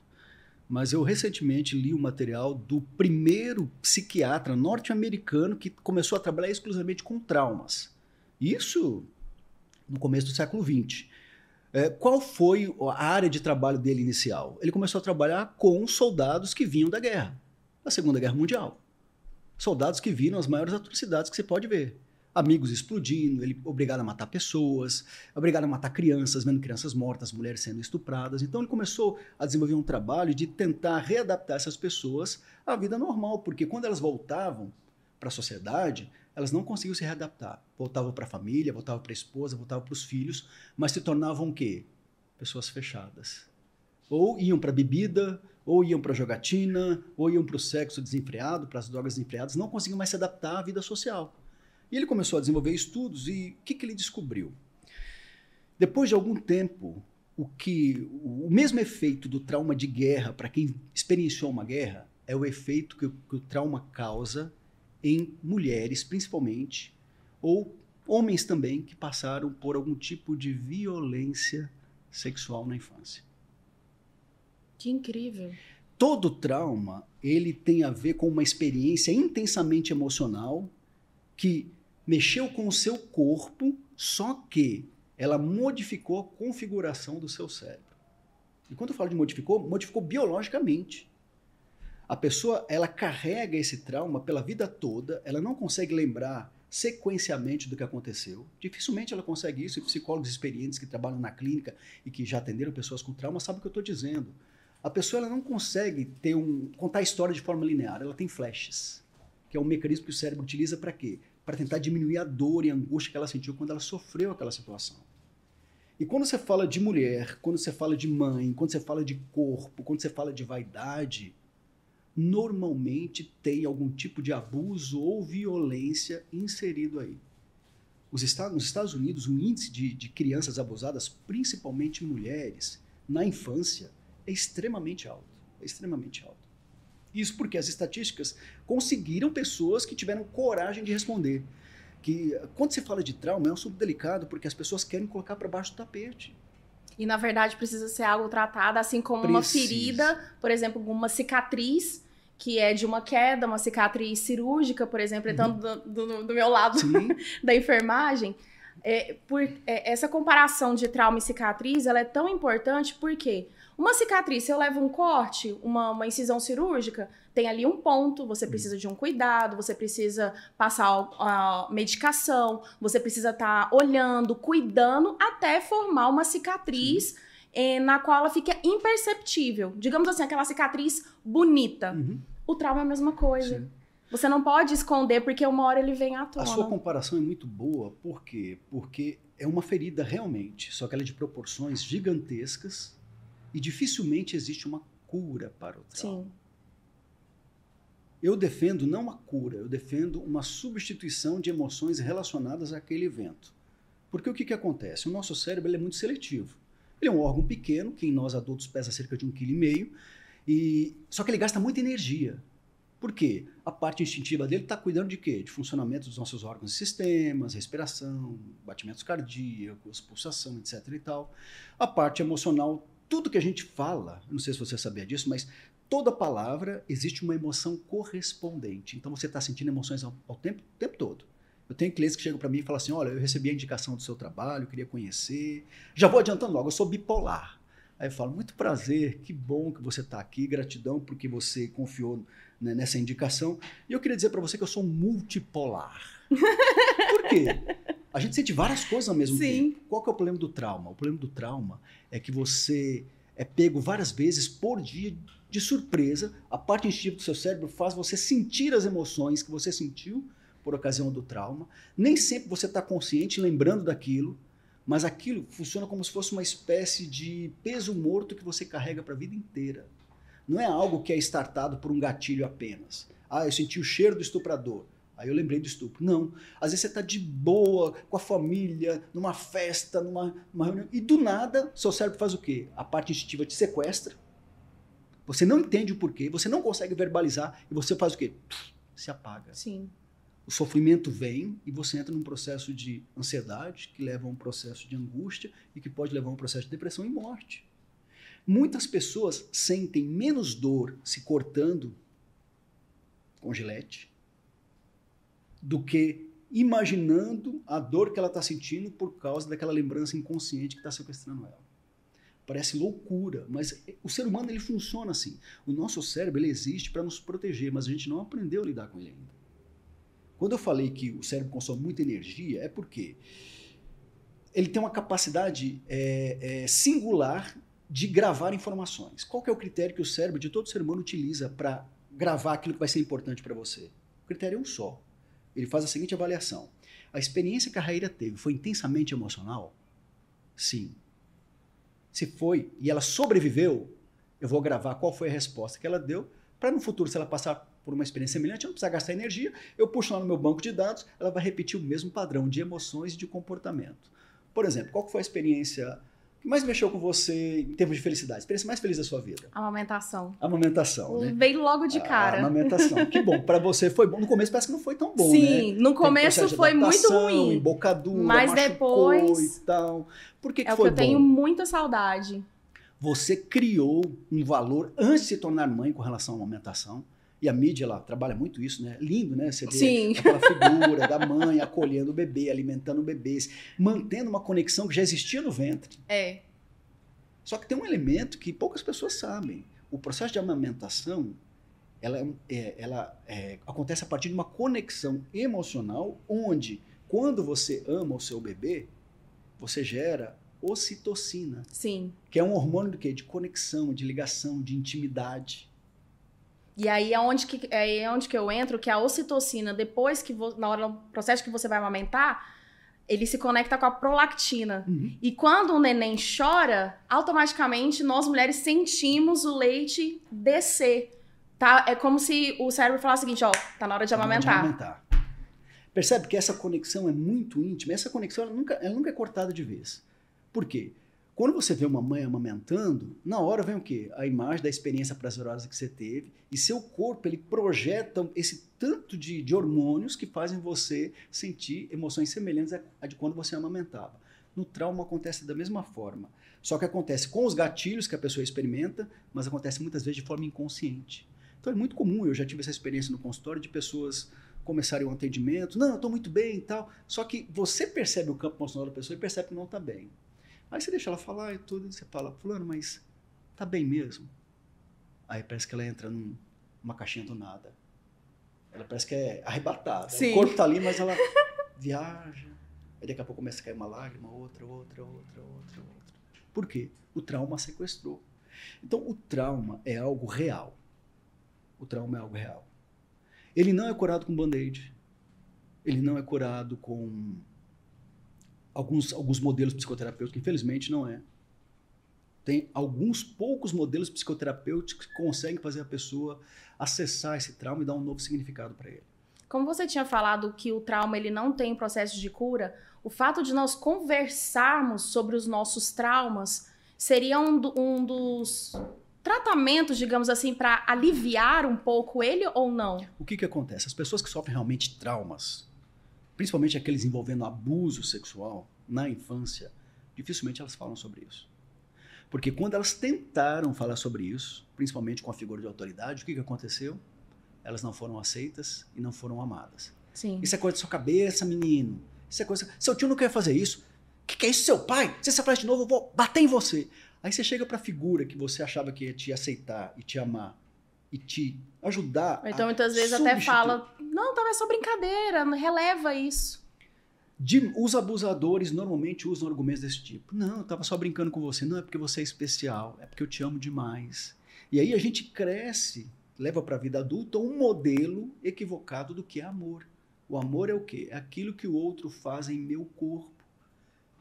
Mas eu recentemente li o material do primeiro psiquiatra norte-americano que começou a trabalhar exclusivamente com traumas. Isso no começo do século XX. É, qual foi a área de trabalho dele inicial? Ele começou a trabalhar com soldados que vinham da guerra, da Segunda Guerra Mundial. Soldados que viram as maiores atrocidades que você pode ver. amigos explodindo, ele obrigado a matar pessoas, obrigado a matar crianças, vendo crianças mortas, mulheres sendo estupradas. Então ele começou a desenvolver um trabalho de tentar readaptar essas pessoas à vida normal, porque quando elas voltavam para a sociedade, elas não conseguiam se readaptar. Voltavam para a família, voltavam para a esposa, voltavam para os filhos, mas se tornavam o quê? Pessoas fechadas. Ou iam para bebida, ou iam para jogatina, ou iam para o sexo desenfreado, para as drogas desenfreadas, não conseguiam mais se adaptar à vida social. E ele começou a desenvolver estudos e o que, que ele descobriu? Depois de algum tempo, o que o mesmo efeito do trauma de guerra para quem experienciou uma guerra é o efeito que, que o trauma causa em mulheres, principalmente, ou homens também que passaram por algum tipo de violência sexual na infância. Que incrível. Todo trauma, ele tem a ver com uma experiência intensamente emocional que mexeu com o seu corpo, só que ela modificou a configuração do seu cérebro. E quando eu falo de modificou, modificou biologicamente. A pessoa, ela carrega esse trauma pela vida toda, ela não consegue lembrar sequencialmente do que aconteceu. Dificilmente ela consegue isso, e psicólogos experientes que trabalham na clínica e que já atenderam pessoas com trauma sabem o que eu estou dizendo. A pessoa ela não consegue ter um, contar a história de forma linear, ela tem flashes, que é um mecanismo que o cérebro utiliza para quê? para tentar diminuir a dor e a angústia que ela sentiu quando ela sofreu aquela situação. E quando você fala de mulher, quando você fala de mãe, quando você fala de corpo, quando você fala de vaidade, normalmente tem algum tipo de abuso ou violência inserido aí. Os Estados, nos Estados Unidos, o índice de, de crianças abusadas, principalmente mulheres, na infância, é extremamente alto. É extremamente alto. Isso porque as estatísticas conseguiram pessoas que tiveram coragem de responder. Que quando se fala de trauma é um assunto delicado porque as pessoas querem colocar para baixo do tapete. E na verdade precisa ser algo tratado assim como precisa. uma ferida, por exemplo, uma cicatriz que é de uma queda, uma cicatriz cirúrgica, por exemplo, então uhum. do, do, do, meu lado *laughs* da enfermagem. É, por, é, essa comparação de trauma e cicatriz ela é tão importante porque uma cicatriz, se eu levo um corte, uma, uma incisão cirúrgica, tem ali um ponto, você hum. precisa de um cuidado, você precisa passar a medicação, você precisa estar tá olhando, cuidando, até formar uma cicatriz eh, na qual ela fica imperceptível. Digamos assim, aquela cicatriz bonita. Uhum. O trauma é a mesma coisa. Sim. Você não pode esconder porque uma hora ele vem à tona. A sua comparação é muito boa, por quê? Porque é uma ferida realmente, só que ela é de proporções gigantescas e dificilmente existe uma cura para o trauma. Sim. Eu defendo não a cura, eu defendo uma substituição de emoções relacionadas àquele evento. Porque o que, que acontece? O nosso cérebro é muito seletivo. Ele é um órgão pequeno, que em nós adultos pesa cerca de um quilo e meio, e só que ele gasta muita energia. Por quê? A parte instintiva dele está cuidando de quê? De funcionamento dos nossos órgãos e sistemas, respiração, batimentos cardíacos, pulsação, etc. e tal. A parte emocional tudo que a gente fala, não sei se você sabia disso, mas toda palavra existe uma emoção correspondente. Então você está sentindo emoções ao, ao tempo, tempo todo. Eu tenho clientes que chegam para mim e falam assim: olha, eu recebi a indicação do seu trabalho, queria conhecer. Já vou adiantando logo, eu sou bipolar. Aí eu falo: muito prazer, que bom que você está aqui, gratidão porque você confiou né, nessa indicação. E eu queria dizer para você que eu sou multipolar. Por quê? A gente sente várias coisas ao mesmo Sim. tempo. Qual que é o problema do trauma? O problema do trauma é que você é pego várias vezes por dia de surpresa. A parte instintiva do seu cérebro faz você sentir as emoções que você sentiu por ocasião do trauma. Nem sempre você está consciente, lembrando daquilo, mas aquilo funciona como se fosse uma espécie de peso morto que você carrega para a vida inteira. Não é algo que é startado por um gatilho apenas. Ah, eu senti o cheiro do estuprador. Aí eu lembrei do estupro. Não. Às vezes você está de boa, com a família, numa festa, numa, numa reunião, e do nada, seu cérebro faz o quê? A parte instintiva te sequestra. Você não entende o porquê, você não consegue verbalizar, e você faz o quê? Se apaga. Sim. O sofrimento vem e você entra num processo de ansiedade, que leva a um processo de angústia e que pode levar a um processo de depressão e morte. Muitas pessoas sentem menos dor se cortando com gilete do que imaginando a dor que ela está sentindo por causa daquela lembrança inconsciente que está sequestrando ela. Parece loucura, mas o ser humano ele funciona assim. O nosso cérebro ele existe para nos proteger, mas a gente não aprendeu a lidar com ele ainda. Quando eu falei que o cérebro consome muita energia, é porque ele tem uma capacidade é, é, singular de gravar informações. Qual é o critério que o cérebro de todo ser humano utiliza para gravar aquilo que vai ser importante para você? O critério é um só. Ele faz a seguinte avaliação: a experiência que a Raíra teve foi intensamente emocional? Sim. Se foi e ela sobreviveu, eu vou gravar qual foi a resposta que ela deu, para no futuro, se ela passar por uma experiência semelhante, eu não precisar gastar energia, eu puxo lá no meu banco de dados, ela vai repetir o mesmo padrão de emoções e de comportamento. Por exemplo, qual foi a experiência que mais mexeu com você em termos de felicidade? A experiência mais feliz da sua vida? Amamentação. Amamentação, né? Veio logo de cara. A amamentação. Que bom. Para você foi bom. No começo parece que não foi tão bom, Sim, né? no começo foi muito ruim. Embocadura, mas depois e tal. Por que, que é foi o que eu tenho muita saudade. Você criou um valor antes de se tornar mãe com relação à amamentação. E a mídia ela trabalha muito isso, né? Lindo, né? Você vê Sim. aquela *laughs* figura da mãe acolhendo o bebê, alimentando bebês, mantendo uma conexão que já existia no ventre. É. Só que tem um elemento que poucas pessoas sabem. O processo de amamentação, ela, é, ela é, acontece a partir de uma conexão emocional, onde, quando você ama o seu bebê, você gera ocitocina. Sim. Que é um hormônio do quê? De conexão, de ligação, de intimidade. E aí é onde que, é onde que eu entro, que a ocitocina, depois que, vo, na hora do processo que você vai amamentar, ele se conecta com a prolactina. Uhum. E quando o neném chora, automaticamente nós mulheres sentimos o leite descer. Tá? É como se o cérebro falasse o seguinte, ó, tá na hora de Tá na hora amamentar. amamentar. Percebe que essa conexão é muito íntima. Essa conexão ela nunca, ela nunca é cortada de vez. Por quê? Quando você vê uma mãe amamentando, na hora vem o quê? A imagem da experiência prazerosa que você teve e seu corpo ele projeta esse tanto de, de hormônios que fazem você sentir emoções semelhantes a de quando você amamentava. No trauma acontece da mesma forma. Só que acontece com os gatilhos que a pessoa experimenta, mas acontece muitas vezes de forma inconsciente. Então é muito comum, eu já tive essa experiência no consultório de pessoas começarem um atendimento, não, eu estou muito bem e tal, só que você percebe o campo emocional da pessoa e percebe que não está bem. Aí você deixa ela falar e tudo, e você fala, fulano, mas tá bem mesmo? Aí parece que ela entra num, numa caixinha do nada. Ela parece que é arrebatada. Sim. O corpo tá ali, mas ela viaja. Aí daqui a pouco começa a cair uma lágrima, outra, outra, outra, outra, outra. Por quê? O trauma sequestrou. Então, o trauma é algo real. O trauma é algo real. Ele não é curado com band-aid. Ele não é curado com alguns, alguns modelos psicoterapêuticos, infelizmente não é. Tem alguns poucos modelos psicoterapêuticos que conseguem fazer a pessoa acessar esse trauma e dar um novo significado para ele. Como você tinha falado que o trauma ele não tem processo de cura, o fato de nós conversarmos sobre os nossos traumas seria um, do, um dos tratamentos, digamos assim, para aliviar um pouco ele ou não? O que, que acontece? As pessoas que sofrem realmente traumas, principalmente aqueles envolvendo abuso sexual na infância, dificilmente elas falam sobre isso. Porque quando elas tentaram falar sobre isso, principalmente com a figura de autoridade, o que, que aconteceu? Elas não foram aceitas e não foram amadas. Sim. Isso é coisa da sua cabeça, menino. Isso é coisa. Seu tio não quer fazer isso. O que, que é isso, seu pai? Se você faz de novo, eu vou bater em você. Aí você chega para a figura que você achava que ia te aceitar e te amar e te ajudar. Então, muitas vezes até substituir. fala: não, tá, é só brincadeira, não releva isso. De- os abusadores normalmente usam argumentos desse tipo. Não, eu tava só brincando com você. Não, é porque você é especial. É porque eu te amo demais. E aí a gente cresce, leva para a vida adulta um modelo equivocado do que é amor. O amor é o quê? É aquilo que o outro faz em meu corpo.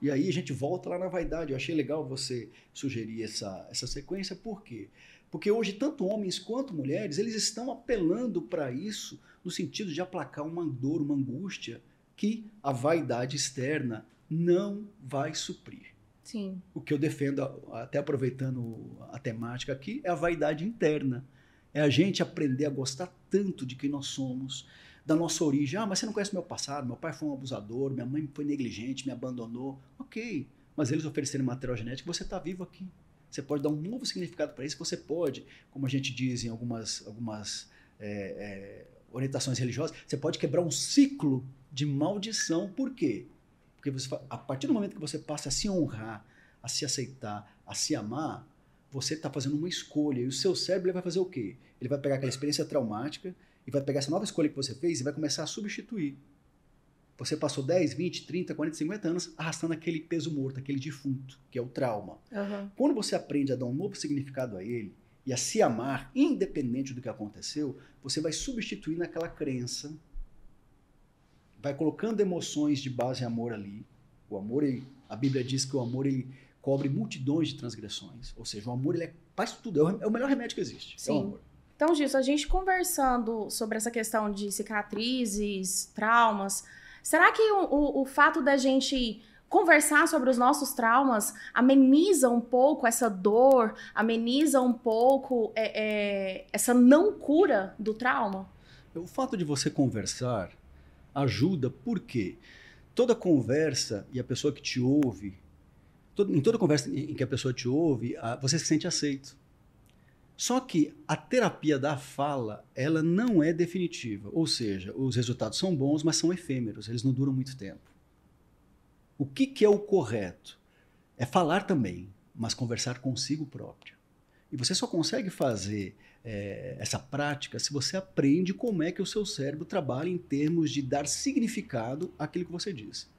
E aí a gente volta lá na vaidade. Eu achei legal você sugerir essa, essa sequência. Por quê? Porque hoje, tanto homens quanto mulheres, eles estão apelando para isso no sentido de aplacar uma dor, uma angústia que a vaidade externa não vai suprir. Sim. O que eu defendo, até aproveitando a temática aqui, é a vaidade interna. É a gente aprender a gostar tanto de quem nós somos, da nossa origem. Ah, mas você não conhece meu passado, meu pai foi um abusador, minha mãe foi negligente, me abandonou. Ok, mas eles oferecerem material genético, você está vivo aqui. Você pode dar um novo significado para isso, você pode, como a gente diz em algumas, algumas é, é, orientações religiosas, você pode quebrar um ciclo de maldição. Por quê? Porque você, a partir do momento que você passa a se honrar, a se aceitar, a se amar, você está fazendo uma escolha. E o seu cérebro vai fazer o quê? Ele vai pegar aquela experiência traumática e vai pegar essa nova escolha que você fez e vai começar a substituir. Você passou 10, 20, 30, 40, 50 anos arrastando aquele peso morto, aquele defunto, que é o trauma. Uhum. Quando você aprende a dar um novo significado a ele e a se amar, independente do que aconteceu, você vai substituir naquela crença, vai colocando emoções de base amor ali. O amor, ele, a Bíblia diz que o amor ele cobre multidões de transgressões. Ou seja, o amor ele é, faz tudo, é o, é o melhor remédio que existe. Sim. É o amor. Então, Gilson, a gente conversando sobre essa questão de cicatrizes, traumas, será que o, o, o fato da gente conversar sobre os nossos traumas ameniza um pouco essa dor, ameniza um pouco é, é, essa não cura do trauma? O fato de você conversar ajuda porque toda conversa e a pessoa que te ouve, todo, em toda conversa em que a pessoa te ouve, você se sente aceito. Só que a terapia da fala, ela não é definitiva. Ou seja, os resultados são bons, mas são efêmeros, eles não duram muito tempo. O que, que é o correto? É falar também, mas conversar consigo próprio. E você só consegue fazer é, essa prática se você aprende como é que o seu cérebro trabalha em termos de dar significado àquilo que você diz.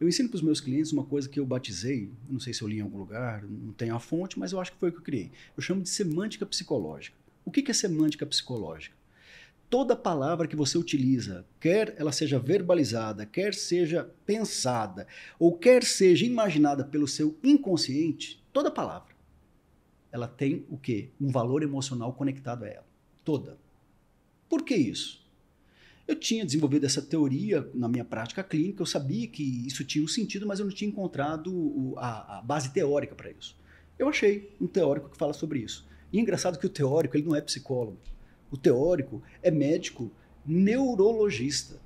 Eu ensino para os meus clientes uma coisa que eu batizei, não sei se eu li em algum lugar, não tenho a fonte, mas eu acho que foi o que eu criei. Eu chamo de semântica psicológica. O que é semântica psicológica? Toda palavra que você utiliza, quer ela seja verbalizada, quer seja pensada, ou quer seja imaginada pelo seu inconsciente, toda palavra, ela tem o quê? Um valor emocional conectado a ela. Toda. Por que isso? Eu tinha desenvolvido essa teoria na minha prática clínica, eu sabia que isso tinha um sentido, mas eu não tinha encontrado a, a base teórica para isso. Eu achei um teórico que fala sobre isso. E é engraçado que o teórico ele não é psicólogo. O teórico é médico neurologista.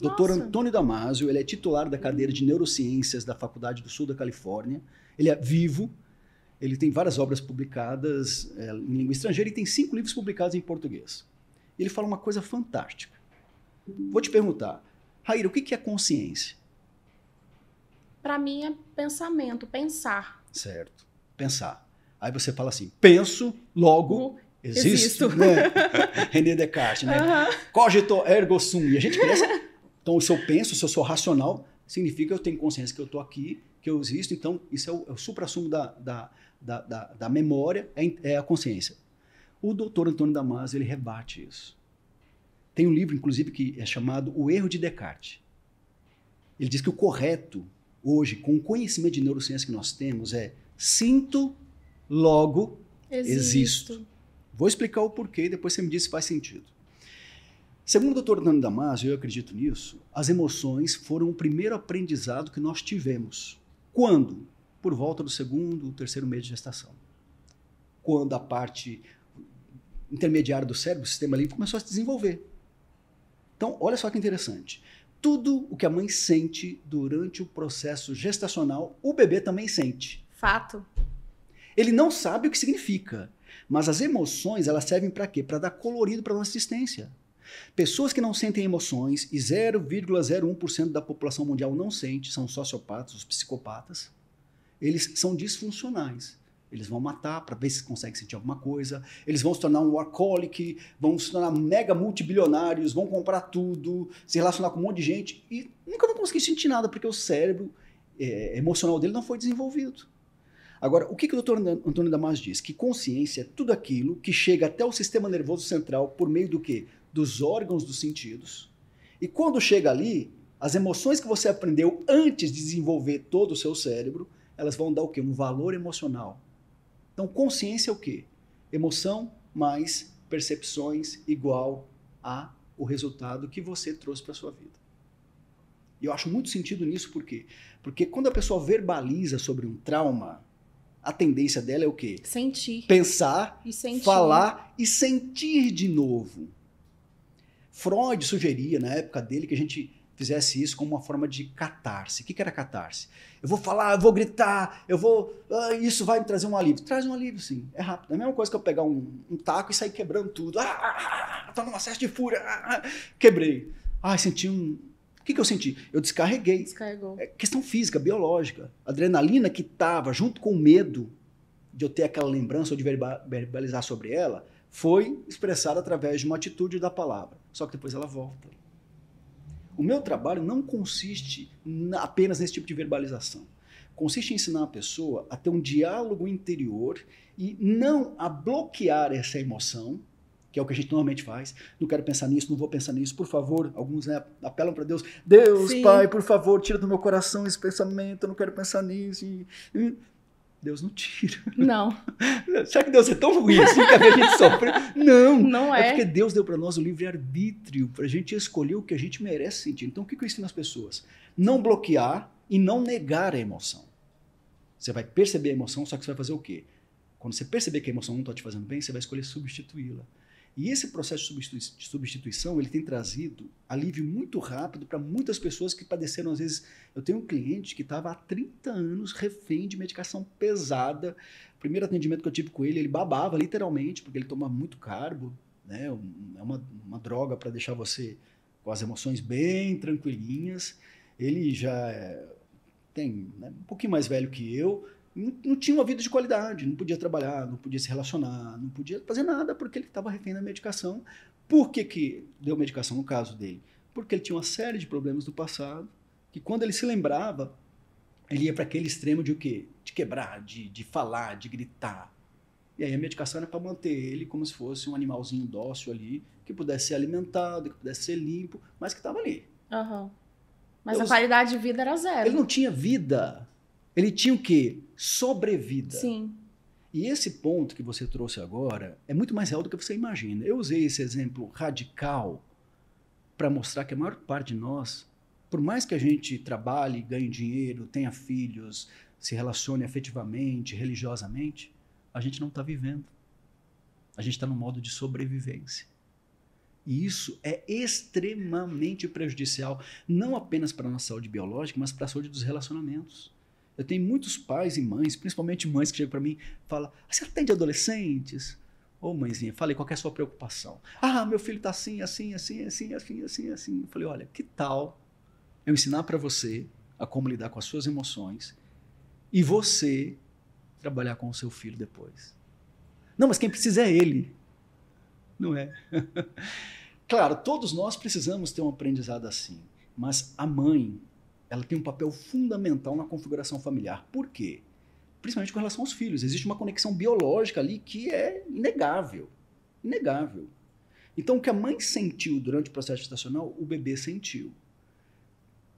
Doutor Antônio Damasio, ele é titular da cadeira de neurociências da Faculdade do Sul da Califórnia. Ele é vivo, ele tem várias obras publicadas é, em língua estrangeira e tem cinco livros publicados em português. Ele fala uma coisa fantástica. Vou te perguntar, Raíra, o que é consciência? Para mim é pensamento, pensar. Certo, pensar. Aí você fala assim, penso, logo existo. existo. Né? *laughs* René Descartes, né? Uhum. Cogito ergo sum. E a gente cresce. Então, se eu penso, se eu sou racional, significa que eu tenho consciência que eu estou aqui, que eu existo. Então, isso é o, é o supra-sumo da, da, da, da, da memória, é, é a consciência. O doutor Antônio Damasio, ele rebate isso. Tem um livro, inclusive, que é chamado O Erro de Descartes. Ele diz que o correto, hoje, com o conhecimento de neurociência que nós temos, é sinto, logo existo. existo. Vou explicar o porquê e depois você me diz se faz sentido. Segundo o doutor Dano Damasio, eu acredito nisso, as emoções foram o primeiro aprendizado que nós tivemos. Quando? Por volta do segundo, terceiro mês de gestação. Quando a parte intermediária do cérebro, o sistema límbico, começou a se desenvolver. Então, olha só que interessante. Tudo o que a mãe sente durante o processo gestacional, o bebê também sente. Fato. Ele não sabe o que significa, mas as emoções, elas servem para quê? Para dar colorido para nossa existência. Pessoas que não sentem emoções, e 0,01% da população mundial não sente, são sociopatas, os psicopatas, eles são disfuncionais. Eles vão matar para ver se conseguem sentir alguma coisa. Eles vão se tornar um workaholic, vão se tornar mega multibilionários, vão comprar tudo, se relacionar com um monte de gente e nunca vão conseguir sentir nada porque o cérebro é, emocional dele não foi desenvolvido. Agora, o que, que o doutor Antônio Damas diz? Que consciência é tudo aquilo que chega até o sistema nervoso central por meio do quê? Dos órgãos dos sentidos. E quando chega ali, as emoções que você aprendeu antes de desenvolver todo o seu cérebro, elas vão dar o quê? Um valor emocional então, consciência é o quê? Emoção mais percepções igual a o resultado que você trouxe para sua vida. E eu acho muito sentido nisso, por quê? Porque quando a pessoa verbaliza sobre um trauma, a tendência dela é o quê? Sentir. Pensar, falar e sentir de novo. Freud sugeria na época dele que a gente fizesse isso como uma forma de catarse. O que, que era catarse? Eu vou falar, eu vou gritar, eu vou. Ah, isso vai me trazer um alívio. Traz um alívio, sim. É rápido. É a mesma coisa que eu pegar um, um taco e sair quebrando tudo. Ah, ah, ah, tô numa cesta de fúria. Ah, ah, quebrei. Ah, senti um. O que, que eu senti? Eu descarreguei. Descarregou. É questão física, biológica. A adrenalina que estava junto com o medo de eu ter aquela lembrança ou de verbalizar sobre ela, foi expressada através de uma atitude da palavra. Só que depois ela volta. O meu trabalho não consiste apenas nesse tipo de verbalização. Consiste em ensinar a pessoa a ter um diálogo interior e não a bloquear essa emoção, que é o que a gente normalmente faz. Não quero pensar nisso, não vou pensar nisso. Por favor, alguns né, apelam para Deus. Deus, Sim. Pai, por favor, tira do meu coração esse pensamento, eu não quero pensar nisso. E, Deus não tira. Não. *laughs* Será que Deus é tão ruim assim que a gente sofre? Não. Não é. É porque Deus deu para nós o livre-arbítrio, para a gente escolher o que a gente merece sentir. Então, o que eu ensino às pessoas? Não bloquear e não negar a emoção. Você vai perceber a emoção, só que você vai fazer o quê? Quando você perceber que a emoção não está te fazendo bem, você vai escolher substituí-la. E esse processo de substituição, ele tem trazido alívio muito rápido para muitas pessoas que padeceram, às vezes, eu tenho um cliente que estava há 30 anos refém de medicação pesada. O primeiro atendimento que eu tive com ele, ele babava literalmente, porque ele toma muito carbo, né? É uma, uma droga para deixar você com as emoções bem tranquilinhas. Ele já é, tem né, um pouquinho mais velho que eu, não, não, tinha uma vida de qualidade, não podia trabalhar, não podia se relacionar, não podia fazer nada porque ele estava refém da medicação. Por que, que deu medicação no caso dele? Porque ele tinha uma série de problemas do passado que quando ele se lembrava, ele ia para aquele extremo de o quê? De quebrar, de, de falar, de gritar. E aí a medicação era para manter ele como se fosse um animalzinho dócil ali, que pudesse ser alimentado, que pudesse ser limpo, mas que estava ali. Uhum. Mas Eu, a qualidade de vida era zero. Ele não tinha vida. Ele tinha o quê? Sobrevida. Sim. E esse ponto que você trouxe agora é muito mais real do que você imagina. Eu usei esse exemplo radical para mostrar que a maior parte de nós, por mais que a gente trabalhe, ganhe dinheiro, tenha filhos, se relacione afetivamente, religiosamente, a gente não está vivendo. A gente está no modo de sobrevivência. E isso é extremamente prejudicial, não apenas para a nossa saúde biológica, mas para a saúde dos relacionamentos. Eu tenho muitos pais e mães, principalmente mães que chegam para mim e falam: Você atende adolescentes? Ô, oh, mãezinha, falei, qual é a sua preocupação? Ah, meu filho está assim, assim, assim, assim, assim, assim, assim. Eu falei: Olha, que tal eu ensinar para você a como lidar com as suas emoções e você trabalhar com o seu filho depois? Não, mas quem precisa é ele. Não é? *laughs* claro, todos nós precisamos ter um aprendizado assim, mas a mãe, ela tem um papel fundamental na configuração familiar. Por quê? Principalmente com relação aos filhos. Existe uma conexão biológica ali que é inegável. Inegável. Então, o que a mãe sentiu durante o processo gestacional, o bebê sentiu.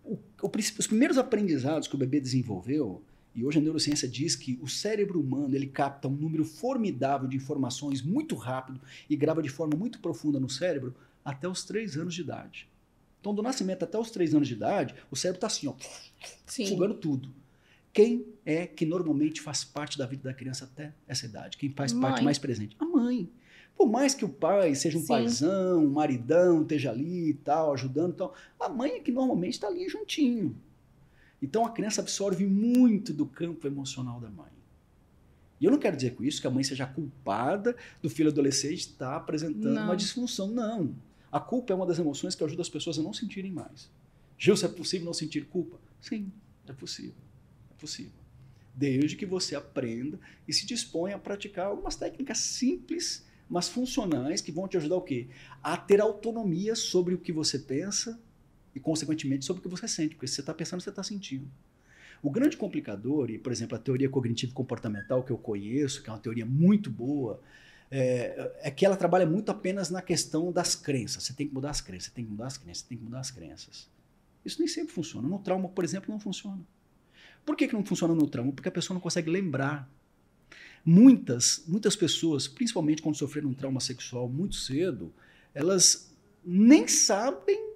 O, o, os primeiros aprendizados que o bebê desenvolveu, e hoje a neurociência diz que o cérebro humano ele capta um número formidável de informações muito rápido e grava de forma muito profunda no cérebro até os três anos de idade. Então, do nascimento até os três anos de idade, o cérebro está assim, ó, Sim. sugando tudo. Quem é que normalmente faz parte da vida da criança até essa idade? Quem faz mãe. parte mais presente? A mãe. Por mais que o pai seja um Sim. paizão, um maridão, esteja ali e tal, ajudando e tal, a mãe é que normalmente está ali juntinho. Então a criança absorve muito do campo emocional da mãe. E eu não quero dizer com isso que a mãe seja culpada do filho adolescente estar apresentando não. uma disfunção. Não. A culpa é uma das emoções que ajuda as pessoas a não sentirem mais. Gilson, é possível não sentir culpa? Sim, é possível. É possível. Desde que você aprenda e se disponha a praticar algumas técnicas simples, mas funcionais, que vão te ajudar o quê? A ter autonomia sobre o que você pensa e, consequentemente, sobre o que você sente. Porque se você está pensando, você está sentindo. O grande complicador, e, por exemplo, a teoria cognitivo-comportamental que eu conheço, que é uma teoria muito boa, é, é, que ela trabalha muito apenas na questão das crenças. Você tem que mudar as crenças, você tem que mudar as crenças, você tem que mudar as crenças. Isso nem sempre funciona. No trauma, por exemplo, não funciona. Por que, que não funciona no trauma? Porque a pessoa não consegue lembrar. Muitas, muitas pessoas, principalmente quando sofreram um trauma sexual muito cedo, elas nem sabem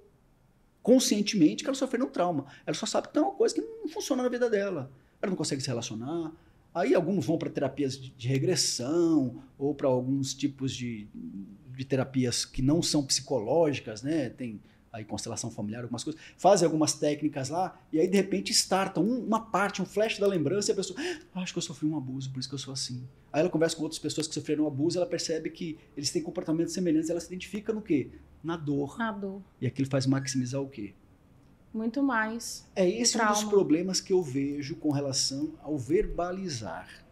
conscientemente que elas sofreram um trauma. Elas só sabem que tem uma coisa que não funciona na vida dela. Ela não consegue se relacionar, Aí alguns vão para terapias de regressão ou para alguns tipos de, de terapias que não são psicológicas, né? Tem aí constelação familiar, algumas coisas, fazem algumas técnicas lá e aí de repente startam uma parte, um flash da lembrança e a pessoa, ah, acho que eu sofri um abuso, por isso que eu sou assim. Aí ela conversa com outras pessoas que sofreram um abuso, ela percebe que eles têm comportamentos semelhantes, ela se identifica no quê? Na dor. Na dor. E aquilo faz maximizar o quê? Muito mais. É esse um dos problemas que eu vejo com relação ao verbalizar.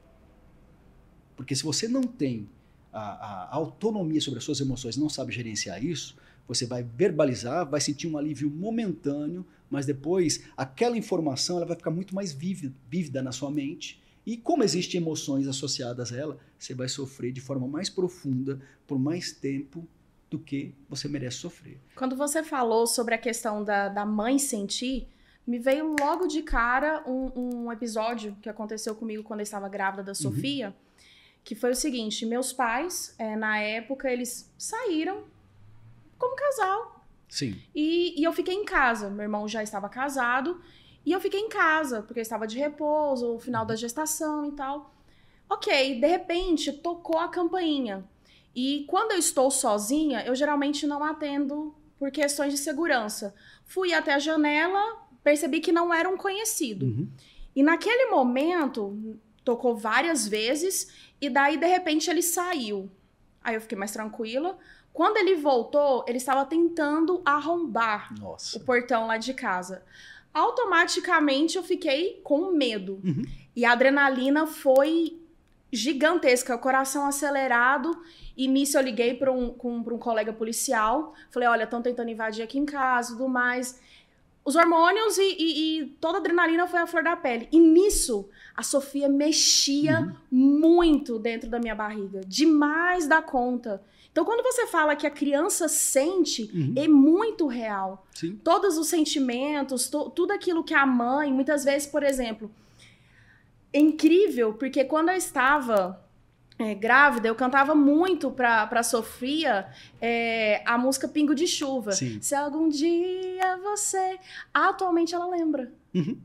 Porque se você não tem a, a, autonomia sobre as suas emoções, não sabe gerenciar isso, você vai verbalizar, vai sentir um alívio momentâneo, mas depois aquela informação ela vai ficar muito mais vívida, vívida na sua mente. E como existem emoções associadas a ela, você vai sofrer de forma mais profunda por mais tempo do que você merece sofrer. Quando você falou sobre a questão da, da mãe sentir, me veio logo de cara um, um episódio que aconteceu comigo quando eu estava grávida da uhum. Sofia, uhum. que foi o seguinte: meus pais, é, na época, eles saíram como casal. Sim. E, e eu fiquei em casa. Meu irmão já estava casado. E eu fiquei em casa, porque eu estava de repouso, o final da gestação e tal. Ok, de repente tocou a campainha. E quando eu estou sozinha, eu geralmente não atendo por questões de segurança. Fui até a janela, percebi que não era um conhecido. Uhum. E naquele momento, tocou várias vezes, e daí, de repente, ele saiu. Aí eu fiquei mais tranquila. Quando ele voltou, ele estava tentando arrombar Nossa. o portão lá de casa. Automaticamente eu fiquei com medo. Uhum. E a adrenalina foi gigantesca, o coração acelerado. E nisso eu liguei para um, um colega policial. Falei: olha, estão tentando invadir aqui em casa e tudo mais. Os hormônios e, e, e, toda a adrenalina foi a flor da pele. E nisso, a Sofia mexia uhum. muito dentro da minha barriga. Demais da conta. Então, quando você fala que a criança sente, uhum. é muito real. Sim. Todos os sentimentos, to, tudo aquilo que a mãe, muitas vezes, por exemplo, é incrível, porque quando eu estava é, grávida, eu cantava muito pra, pra Sofia é, a música Pingo de Chuva. Sim. Se algum dia você. Atualmente ela lembra. Uhum.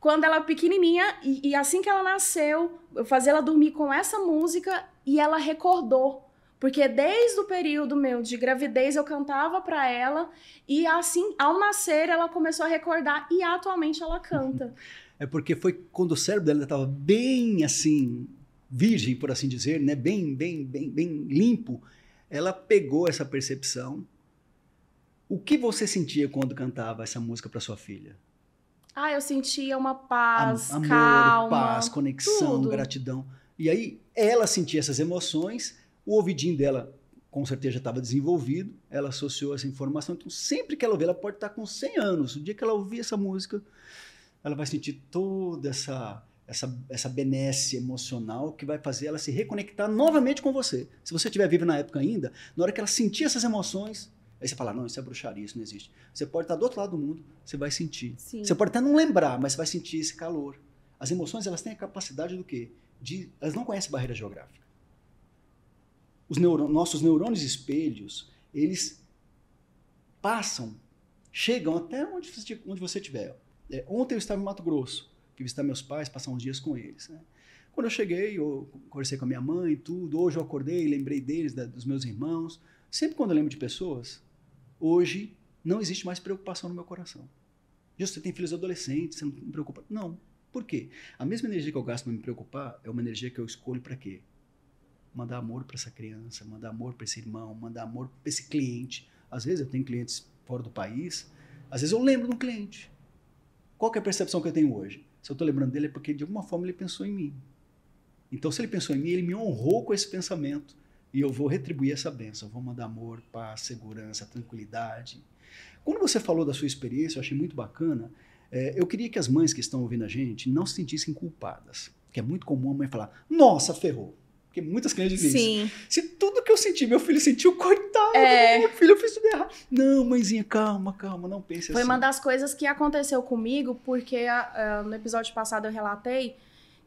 Quando ela pequenininha, e, e assim que ela nasceu, eu fazia ela dormir com essa música e ela recordou. Porque desde o período meu de gravidez eu cantava para ela e assim, ao nascer, ela começou a recordar e atualmente ela canta. *laughs* É porque foi quando o cérebro dela estava bem assim, virgem, por assim dizer, né? bem, bem, bem, bem limpo, ela pegou essa percepção. O que você sentia quando cantava essa música para sua filha? Ah, eu sentia uma paz, Amor, calma, paz, conexão, tudo. gratidão. E aí ela sentia essas emoções o ouvidinho dela, com certeza, estava desenvolvido, ela associou essa informação. Então, sempre que ela ouvir, ela pode estar com 100 anos. O dia que ela ouvir essa música, ela vai sentir toda essa, essa, essa benesse emocional que vai fazer ela se reconectar novamente com você. Se você estiver vivo na época ainda, na hora que ela sentir essas emoções, aí você fala, não, isso é bruxaria, isso não existe. Você pode estar do outro lado do mundo, você vai sentir. Sim. Você pode até não lembrar, mas você vai sentir esse calor. As emoções, elas têm a capacidade do quê? De, elas não conhecem barreira geográfica os nossos neurônios espelhos, eles passam, chegam até onde você, onde você estiver. É, ontem eu estava em Mato Grosso, fui visitar meus pais, passar uns dias com eles. Né? Quando eu cheguei, eu conversei com a minha mãe, tudo. Hoje eu acordei, lembrei deles, da, dos meus irmãos. Sempre quando eu lembro de pessoas, hoje não existe mais preocupação no meu coração. Você tem filhos adolescentes, você não me preocupa. Não. Por quê? A mesma energia que eu gasto para me preocupar é uma energia que eu escolho para quê? mandar amor para essa criança, mandar amor para esse irmão, mandar amor para esse cliente. Às vezes eu tenho clientes fora do país, às vezes eu lembro de um cliente. Qual é a percepção que eu tenho hoje? Se eu estou lembrando dele é porque de alguma forma ele pensou em mim. Então, se ele pensou em mim, ele me honrou com esse pensamento. E eu vou retribuir essa benção. Vou mandar amor, paz, segurança, tranquilidade. Quando você falou da sua experiência, eu achei muito bacana. É, eu queria que as mães que estão ouvindo a gente não se sentissem culpadas. Que é muito comum a mãe falar: Nossa, ferrou. Porque muitas crianças dizem Sim. isso. Se tudo que eu senti, meu filho sentiu, coitado, é. meu filho, eu fiz tudo errado. Não, mãezinha, calma, calma, não pense Foi assim. Foi uma das coisas que aconteceu comigo, porque uh, no episódio passado eu relatei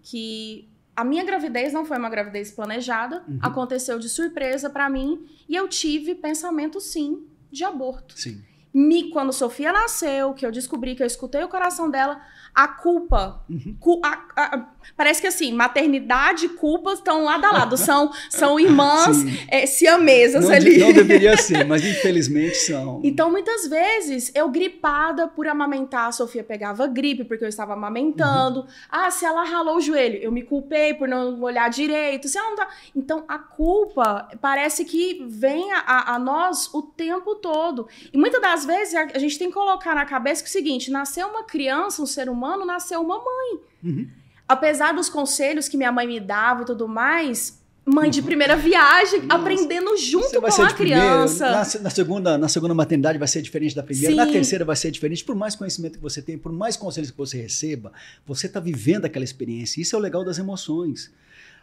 que a minha gravidez não foi uma gravidez planejada, uhum. aconteceu de surpresa para mim, e eu tive pensamento, sim, de aborto. Sim. Me, quando Sofia nasceu, que eu descobri que eu escutei o coração dela, a culpa. Uhum. Cu, a, a, parece que assim, maternidade e culpa estão lado a lado. São, são irmãs é, siamesas não, ali. Não deveria ser, mas infelizmente são. Então, muitas vezes, eu gripada por amamentar, a Sofia pegava gripe porque eu estava amamentando. Uhum. Ah, se ela ralou o joelho, eu me culpei por não olhar direito. Se ela não tá... Então, a culpa parece que vem a, a nós o tempo todo. E muitas das vezes a, gente tem que colocar na cabeça que é o seguinte: nasceu uma criança, um ser humano humano, nasceu uma mãe. Uhum. Apesar dos conselhos que minha mãe me dava e tudo mais, mãe de primeira viagem, Nossa. aprendendo junto com a criança. Na, na, segunda, na segunda maternidade vai ser diferente da primeira, Sim. na terceira vai ser diferente. Por mais conhecimento que você tem, por mais conselhos que você receba, você está vivendo aquela experiência. Isso é o legal das emoções.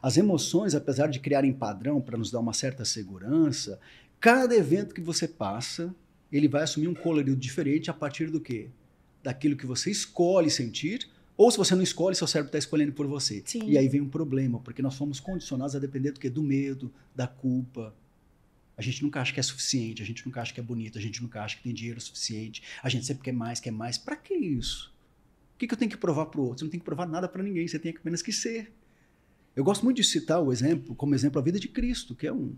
As emoções, apesar de criarem padrão para nos dar uma certa segurança, cada evento que você passa, ele vai assumir um colorido diferente a partir do quê? Daquilo que você escolhe sentir ou se você não escolhe, seu cérebro está escolhendo por você. Sim. E aí vem um problema, porque nós somos condicionados a depender do quê? Do medo, da culpa. A gente nunca acha que é suficiente, a gente nunca acha que é bonito, a gente nunca acha que tem dinheiro suficiente, a gente sempre quer mais, quer mais. Para que isso? O que, que eu tenho que provar para o outro? Você não tem que provar nada para ninguém, você tem apenas que ser. Eu gosto muito de citar o exemplo, como exemplo, a vida de Cristo, que é um,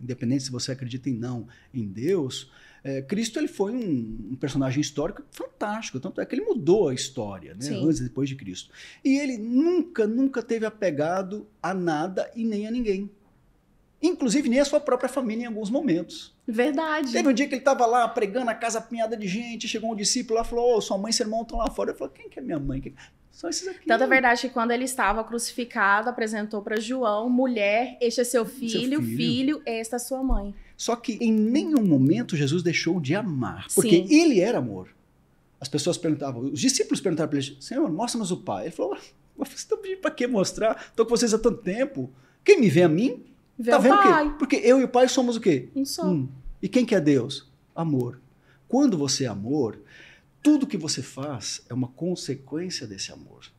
independente se você acredita em não em Deus, é, Cristo ele foi um, um, personagem histórico fantástico, tanto é que ele mudou a história, né, antes e depois de Cristo. E ele nunca, nunca teve apegado a nada e nem a ninguém. Inclusive nem a sua própria família em alguns momentos. Verdade. Teve um dia que ele estava lá pregando a casa apinhada de gente, chegou um discípulo lá e falou: oh, sua mãe e seu irmão estão lá fora. Eu falei: quem que é minha mãe? São esses aqui. Tanto é verdade que quando ele estava crucificado, apresentou para João: mulher, este é seu filho, seu filho, filho, esta é sua mãe. Só que em nenhum momento Jesus deixou de amar, porque Sim. ele era amor. As pessoas perguntavam, os discípulos perguntaram para ele: Senhor, mostra-nos o Pai. Ele falou: Vocês estão pedindo para que mostrar? Estou com vocês há tanto tempo. Quem me vê a mim, vê tá vendo o quê? Porque eu e o Pai somos o quê? Um só. Um. E quem que é Deus? Amor. Quando você é amor, tudo que você faz é uma consequência desse amor.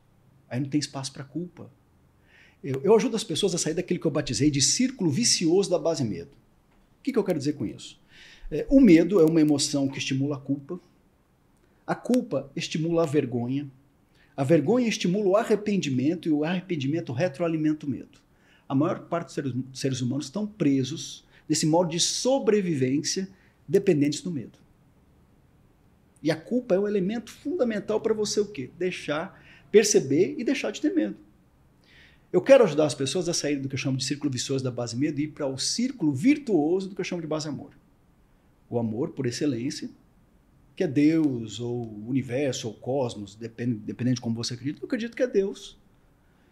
Aí não tem espaço para culpa. Eu, eu ajudo as pessoas a sair daquele que eu batizei de círculo vicioso da base medo. O que, que eu quero dizer com isso? É, o medo é uma emoção que estimula a culpa. A culpa estimula a vergonha. A vergonha estimula o arrependimento e o arrependimento retroalimenta o medo. A maior parte dos seres, seres humanos estão presos nesse modo de sobrevivência dependentes do medo. E a culpa é o elemento fundamental para você o quê? Deixar, perceber e deixar de ter medo. Eu quero ajudar as pessoas a sair do que eu chamo de círculo vicioso da base medo e ir para o círculo virtuoso do que eu chamo de base amor. O amor, por excelência, que é Deus, ou universo, ou cosmos, depend, dependendo de como você acredita, eu acredito que é Deus.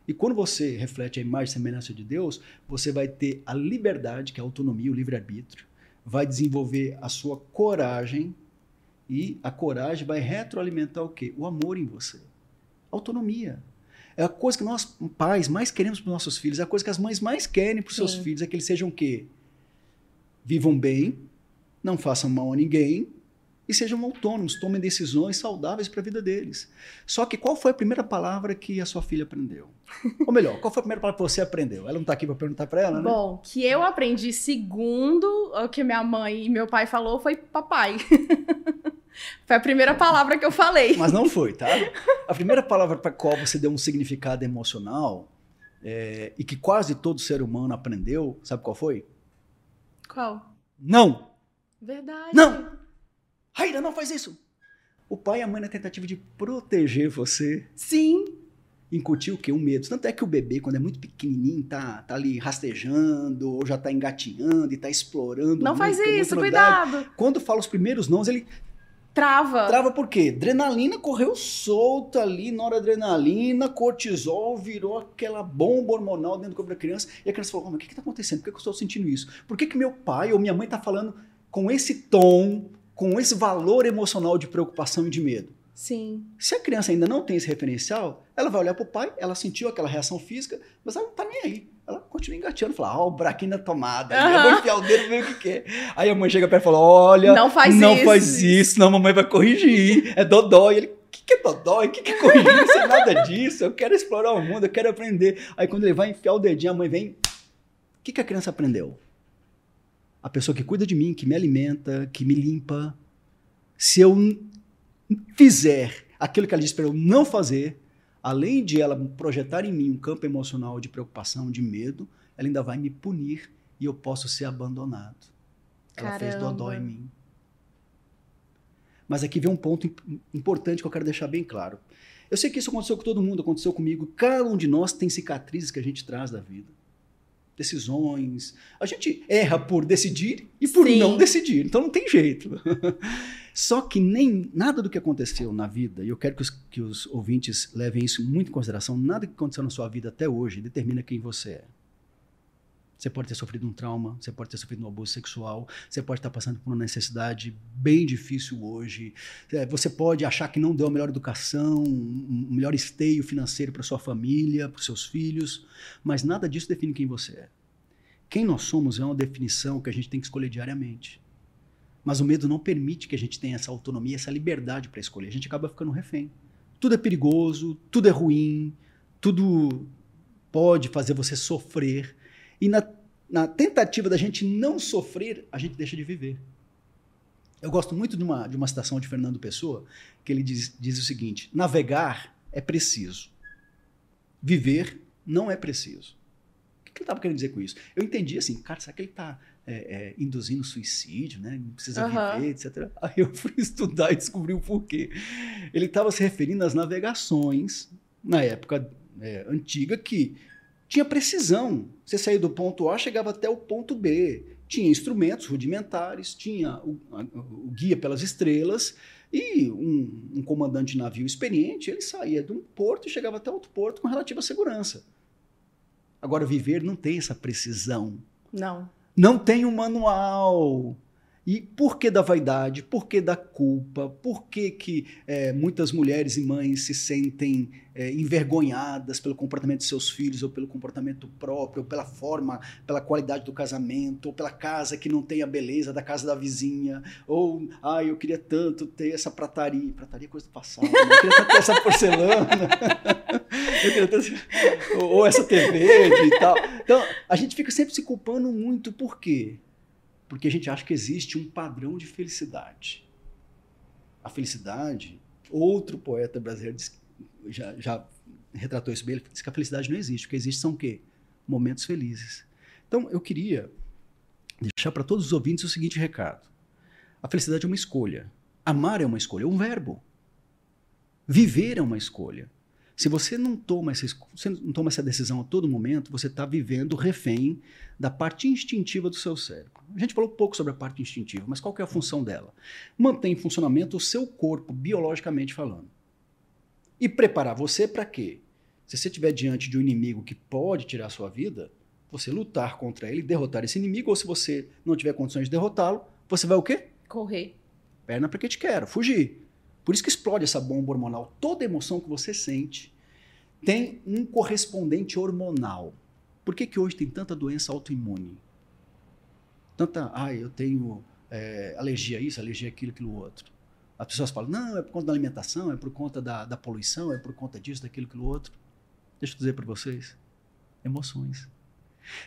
E quando você reflete a imagem e semelhança de Deus, você vai ter a liberdade, que é a autonomia, o livre-arbítrio, vai desenvolver a sua coragem, e a coragem vai retroalimentar o quê? O amor em você. Autonomia. É a coisa que nós, pais, mais queremos para os nossos filhos, é a coisa que as mães mais querem para os seus filhos, é que eles sejam o quê? Vivam bem, não façam mal a ninguém e sejam autônomos, tomem decisões saudáveis para a vida deles. Só que qual foi a primeira palavra que a sua filha aprendeu? Ou melhor, qual foi a primeira palavra que você aprendeu? Ela não está aqui para perguntar para ela, né? Bom, que eu aprendi segundo o que minha mãe e meu pai falou foi papai. *laughs* Foi a primeira palavra que eu falei. Mas não foi, tá? A primeira palavra para qual você deu um significado emocional é, e que quase todo ser humano aprendeu, sabe qual foi? Qual? Não! Verdade. Não! Raíra, não faz isso! O pai e a mãe na tentativa de proteger você. Sim. Incutir o quê? Um medo. Tanto é que o bebê, quando é muito pequenininho, tá, tá ali rastejando, ou já tá engatinhando e tá explorando. Não faz isso, cuidado. Quando fala os primeiros nãos, ele Trava. Trava por quê? Adrenalina correu solta ali, noradrenalina, cortisol, virou aquela bomba hormonal dentro do corpo da criança. E a criança falou: oh, mas o que está acontecendo? Por que, que eu estou sentindo isso? Por que, que meu pai ou minha mãe está falando com esse tom, com esse valor emocional de preocupação e de medo? Sim. Se a criança ainda não tem esse referencial, ela vai olhar para o pai, ela sentiu aquela reação física, mas ela não está nem aí. Ela continua engateando, fala, ó, oh, o braquinho na tomada, uhum. eu vou enfiar o dedo ver o que quer. Aí a mãe chega perto e fala, olha, não faz não isso. faz isso, senão a mamãe vai corrigir, é dodói. Ele, o que, que é dodói? O que, que é corrigir? Não sei nada disso, eu quero explorar o mundo, eu quero aprender. Aí quando ele vai enfiar o dedinho, a mãe vem, o que, que a criança aprendeu? A pessoa que cuida de mim, que me alimenta, que me limpa, se eu fizer aquilo que ela disse para eu não fazer, além de ela projetar em mim um campo emocional de preocupação, de medo, ela ainda vai me punir e eu posso ser abandonado. Ela Caramba. fez dodó em mim. Mas aqui vem um ponto importante que eu quero deixar bem claro. Eu sei que isso aconteceu com todo mundo, aconteceu comigo. Cada um de nós tem cicatrizes que a gente traz da vida. Decisões. A gente erra por decidir e por Sim. não decidir. Então não tem jeito. *laughs* Só que nem nada do que aconteceu na vida, e eu quero que os, que os ouvintes levem isso muito em consideração, nada que aconteceu na sua vida até hoje determina quem você é. Você pode ter sofrido um trauma, você pode ter sofrido um abuso sexual, você pode estar passando por uma necessidade bem difícil hoje. É, você pode achar que não deu a melhor educação, um melhor esteio financeiro para sua família, para seus filhos, mas nada disso define quem você é. Quem nós somos é uma definição que a gente tem que escolher diariamente. Mas o medo não permite que a gente tenha essa autonomia, essa liberdade para escolher. A gente acaba ficando refém. Tudo é perigoso, tudo é ruim, tudo pode fazer você sofrer. E na, na tentativa da gente não sofrer, a gente deixa de viver. Eu gosto muito de uma, de uma citação de Fernando Pessoa, que ele diz, diz o seguinte: navegar é preciso, viver não é preciso. O que ele estava querendo dizer com isso? Eu entendi assim, cara, será que ele está é, é, induzindo suicídio, né? Não precisa uhum. viver, etc. Aí eu fui *laughs* estudar e descobri o porquê. Ele estava se referindo às navegações na época é, antiga que tinha precisão. Você saía do ponto A, chegava até o ponto B. Tinha instrumentos rudimentares, tinha o, a, o guia pelas estrelas e um, um, comandante de navio experiente, ele saía de um porto e chegava até outro porto com relativa segurança. Agora, viver não tem essa precisão. Não. Não tem um manual. E por que da vaidade? Por que da culpa? Por que, que é, muitas mulheres e mães se sentem é, envergonhadas pelo comportamento de seus filhos, ou pelo comportamento próprio, ou pela forma, pela qualidade do casamento, ou pela casa que não tem a beleza da casa da vizinha, ou, ah, eu queria tanto ter essa prataria. Prataria é coisa do passado, né? eu queria tanto ter essa porcelana, *laughs* eu queria ou essa TV e tal. Então, a gente fica sempre se culpando muito, por quê? Porque a gente acha que existe um padrão de felicidade. A felicidade, outro poeta brasileiro já, já retratou isso bem, ele disse que a felicidade não existe. O que existe são o quê? Momentos felizes. Então, eu queria deixar para todos os ouvintes o seguinte recado. A felicidade é uma escolha. Amar é uma escolha, é um verbo. Viver é uma escolha. Se você não toma essa, você não toma essa decisão a todo momento, você está vivendo refém da parte instintiva do seu cérebro. A gente falou pouco sobre a parte instintiva, mas qual é a função dela? Mantém em funcionamento o seu corpo, biologicamente falando. E preparar você para quê? Se você estiver diante de um inimigo que pode tirar a sua vida, você lutar contra ele, derrotar esse inimigo, ou se você não tiver condições de derrotá-lo, você vai o quê? Correr. Perna para que te quero, fugir. Por isso que explode essa bomba hormonal. Toda emoção que você sente tem um correspondente hormonal. Por que, que hoje tem tanta doença autoimune? Tanta, ah, eu tenho é, alergia a isso, alergia a aquilo, aquilo outro. As pessoas falam, não, é por conta da alimentação, é por conta da, da poluição, é por conta disso, daquilo, aquilo outro. Deixa eu dizer para vocês, emoções.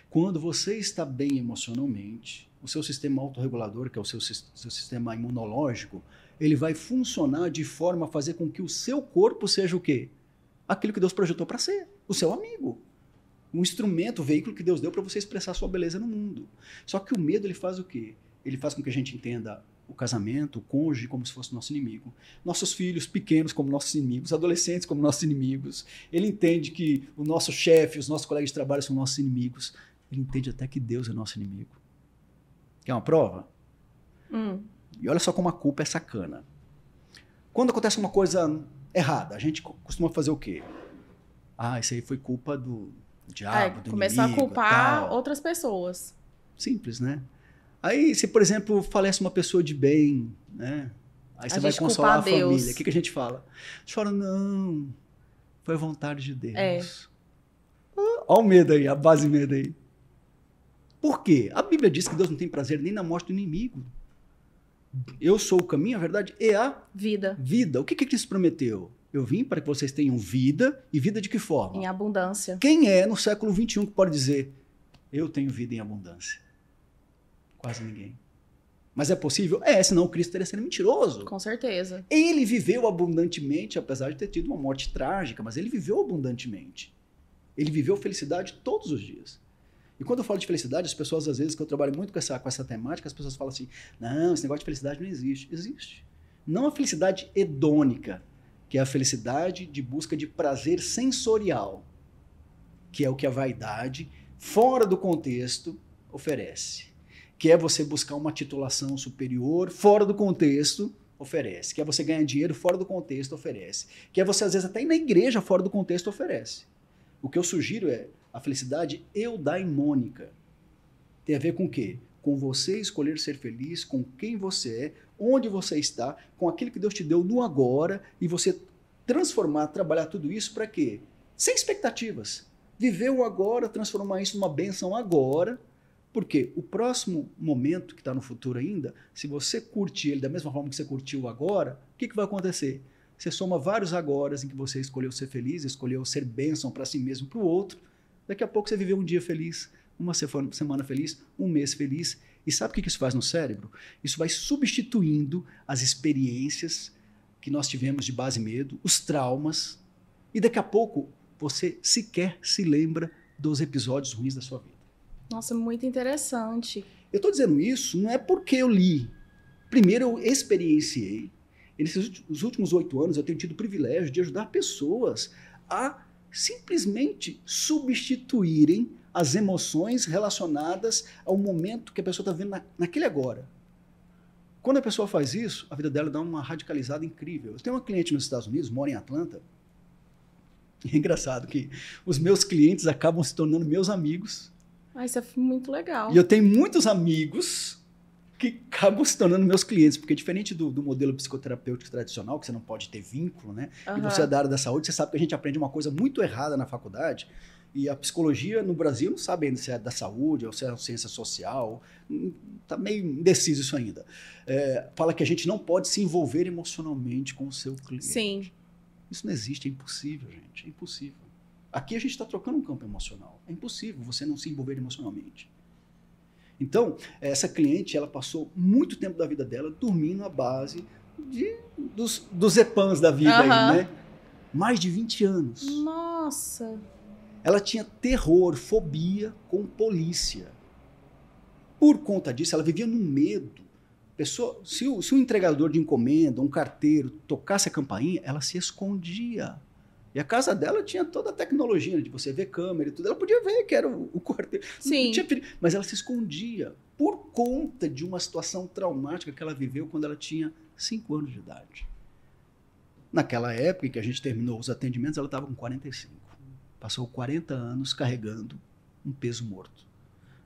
Quando você está bem emocionalmente, o seu sistema autorregulador, que é o seu, seu sistema imunológico, ele vai funcionar de forma a fazer com que o seu corpo seja o quê? Aquilo que Deus projetou para ser, o seu amigo. Um instrumento, um veículo que Deus deu para você expressar sua beleza no mundo. Só que o medo ele faz o quê? Ele faz com que a gente entenda o casamento, o cônjuge como se fosse nosso inimigo, nossos filhos pequenos como nossos inimigos, adolescentes como nossos inimigos. Ele entende que o nosso chefe, os nossos colegas de trabalho são nossos inimigos. Ele entende até que Deus é nosso inimigo. Quer uma prova? Hum. E olha só como a culpa é sacana. Quando acontece uma coisa errada, a gente costuma fazer o quê? Ah, isso aí foi culpa do diabo, é, do começar inimigo, a culpar tal. outras pessoas. Simples, né? Aí, se por exemplo falece uma pessoa de bem, né? Aí você vai consolar a, família. O que, que a gente fala? Chora, não. Foi a vontade de Deus. É. Olha o medo aí, a base medo aí. Por quê? A Bíblia diz que Deus não tem prazer nem na morte do inimigo. Eu sou o caminho, a verdade e a vida. Vida. O que que Cristo prometeu? Eu vim para que vocês tenham vida e vida de que forma? Em abundância. Quem é no século 21 que pode dizer eu tenho vida em abundância? Quase ninguém. Mas é possível? É, senão o Cristo teria sido mentiroso. Com certeza. Ele viveu abundantemente, apesar de ter tido uma morte trágica, mas ele viveu abundantemente. Ele viveu felicidade todos os dias. E quando eu falo de felicidade, as pessoas, às vezes, que eu trabalho muito com essa, com essa temática, as pessoas falam assim: não, esse negócio de felicidade não existe. Existe. Não a felicidade hedônica, que é a felicidade de busca de prazer sensorial, que é o que a vaidade, fora do contexto, oferece. Que é você buscar uma titulação superior, fora do contexto, oferece. Que é você ganhar dinheiro fora do contexto, oferece. Que é você, às vezes, até ir na igreja fora do contexto, oferece. O que eu sugiro é a felicidade eudaimônica, Tem a ver com o quê? Com você escolher ser feliz, com quem você é, onde você está, com aquilo que Deus te deu no agora e você transformar, trabalhar tudo isso para quê? Sem expectativas. Viver o agora, transformar isso numa bênção agora, porque o próximo momento que está no futuro ainda, se você curtir ele da mesma forma que você curtiu agora, o que, que vai acontecer? Você soma vários agora em que você escolheu ser feliz, escolheu ser bênção para si mesmo para o outro. Daqui a pouco você viveu um dia feliz, uma semana feliz, um mês feliz. E sabe o que isso faz no cérebro? Isso vai substituindo as experiências que nós tivemos de base medo, os traumas, e daqui a pouco você sequer se lembra dos episódios ruins da sua vida. Nossa, muito interessante. Eu estou dizendo isso não é porque eu li. Primeiro, eu experienciei. E nesses últimos oito anos, eu tenho tido o privilégio de ajudar pessoas a simplesmente substituírem as emoções relacionadas ao momento que a pessoa está vendo na, naquele agora. Quando a pessoa faz isso, a vida dela dá uma radicalizada incrível. Eu tenho uma cliente nos Estados Unidos, mora em Atlanta. E é engraçado que os meus clientes acabam se tornando meus amigos. Ah, isso é muito legal. E eu tenho muitos amigos que acabam se tornando meus clientes, porque diferente do, do, modelo psicoterapêutico tradicional, que você não pode ter vínculo, né? Uhum. E você é da área da saúde, você sabe que a gente aprende uma coisa muito errada na faculdade, e a psicologia no Brasil não sabe ainda se é da saúde ou se é ciência social, está meio indeciso isso ainda. É, fala que a gente não pode se envolver emocionalmente com o seu cliente. Sim. Isso não existe, é impossível, gente, é impossível. Aqui a gente está trocando um campo emocional. É impossível você não se envolver emocionalmente. Então, essa cliente, ela passou muito tempo da vida dela dormindo à base de, dos, dos EPANs da vida, uhum. aí, né? Mais de 20 anos. Nossa! Ela tinha terror, fobia com polícia. Por conta disso, ela vivia no medo. Pessoa, se, o, se o entregador de encomenda, um carteiro, tocasse a campainha, ela se escondia. E a casa dela tinha toda a tecnologia né, de você ver câmera e tudo. Ela podia ver que era o, o quarteiro. Sim. mas ela se escondia por conta de uma situação traumática que ela viveu quando ela tinha 5 anos de idade. Naquela época em que a gente terminou os atendimentos, ela estava com 45. Passou 40 anos carregando um peso morto.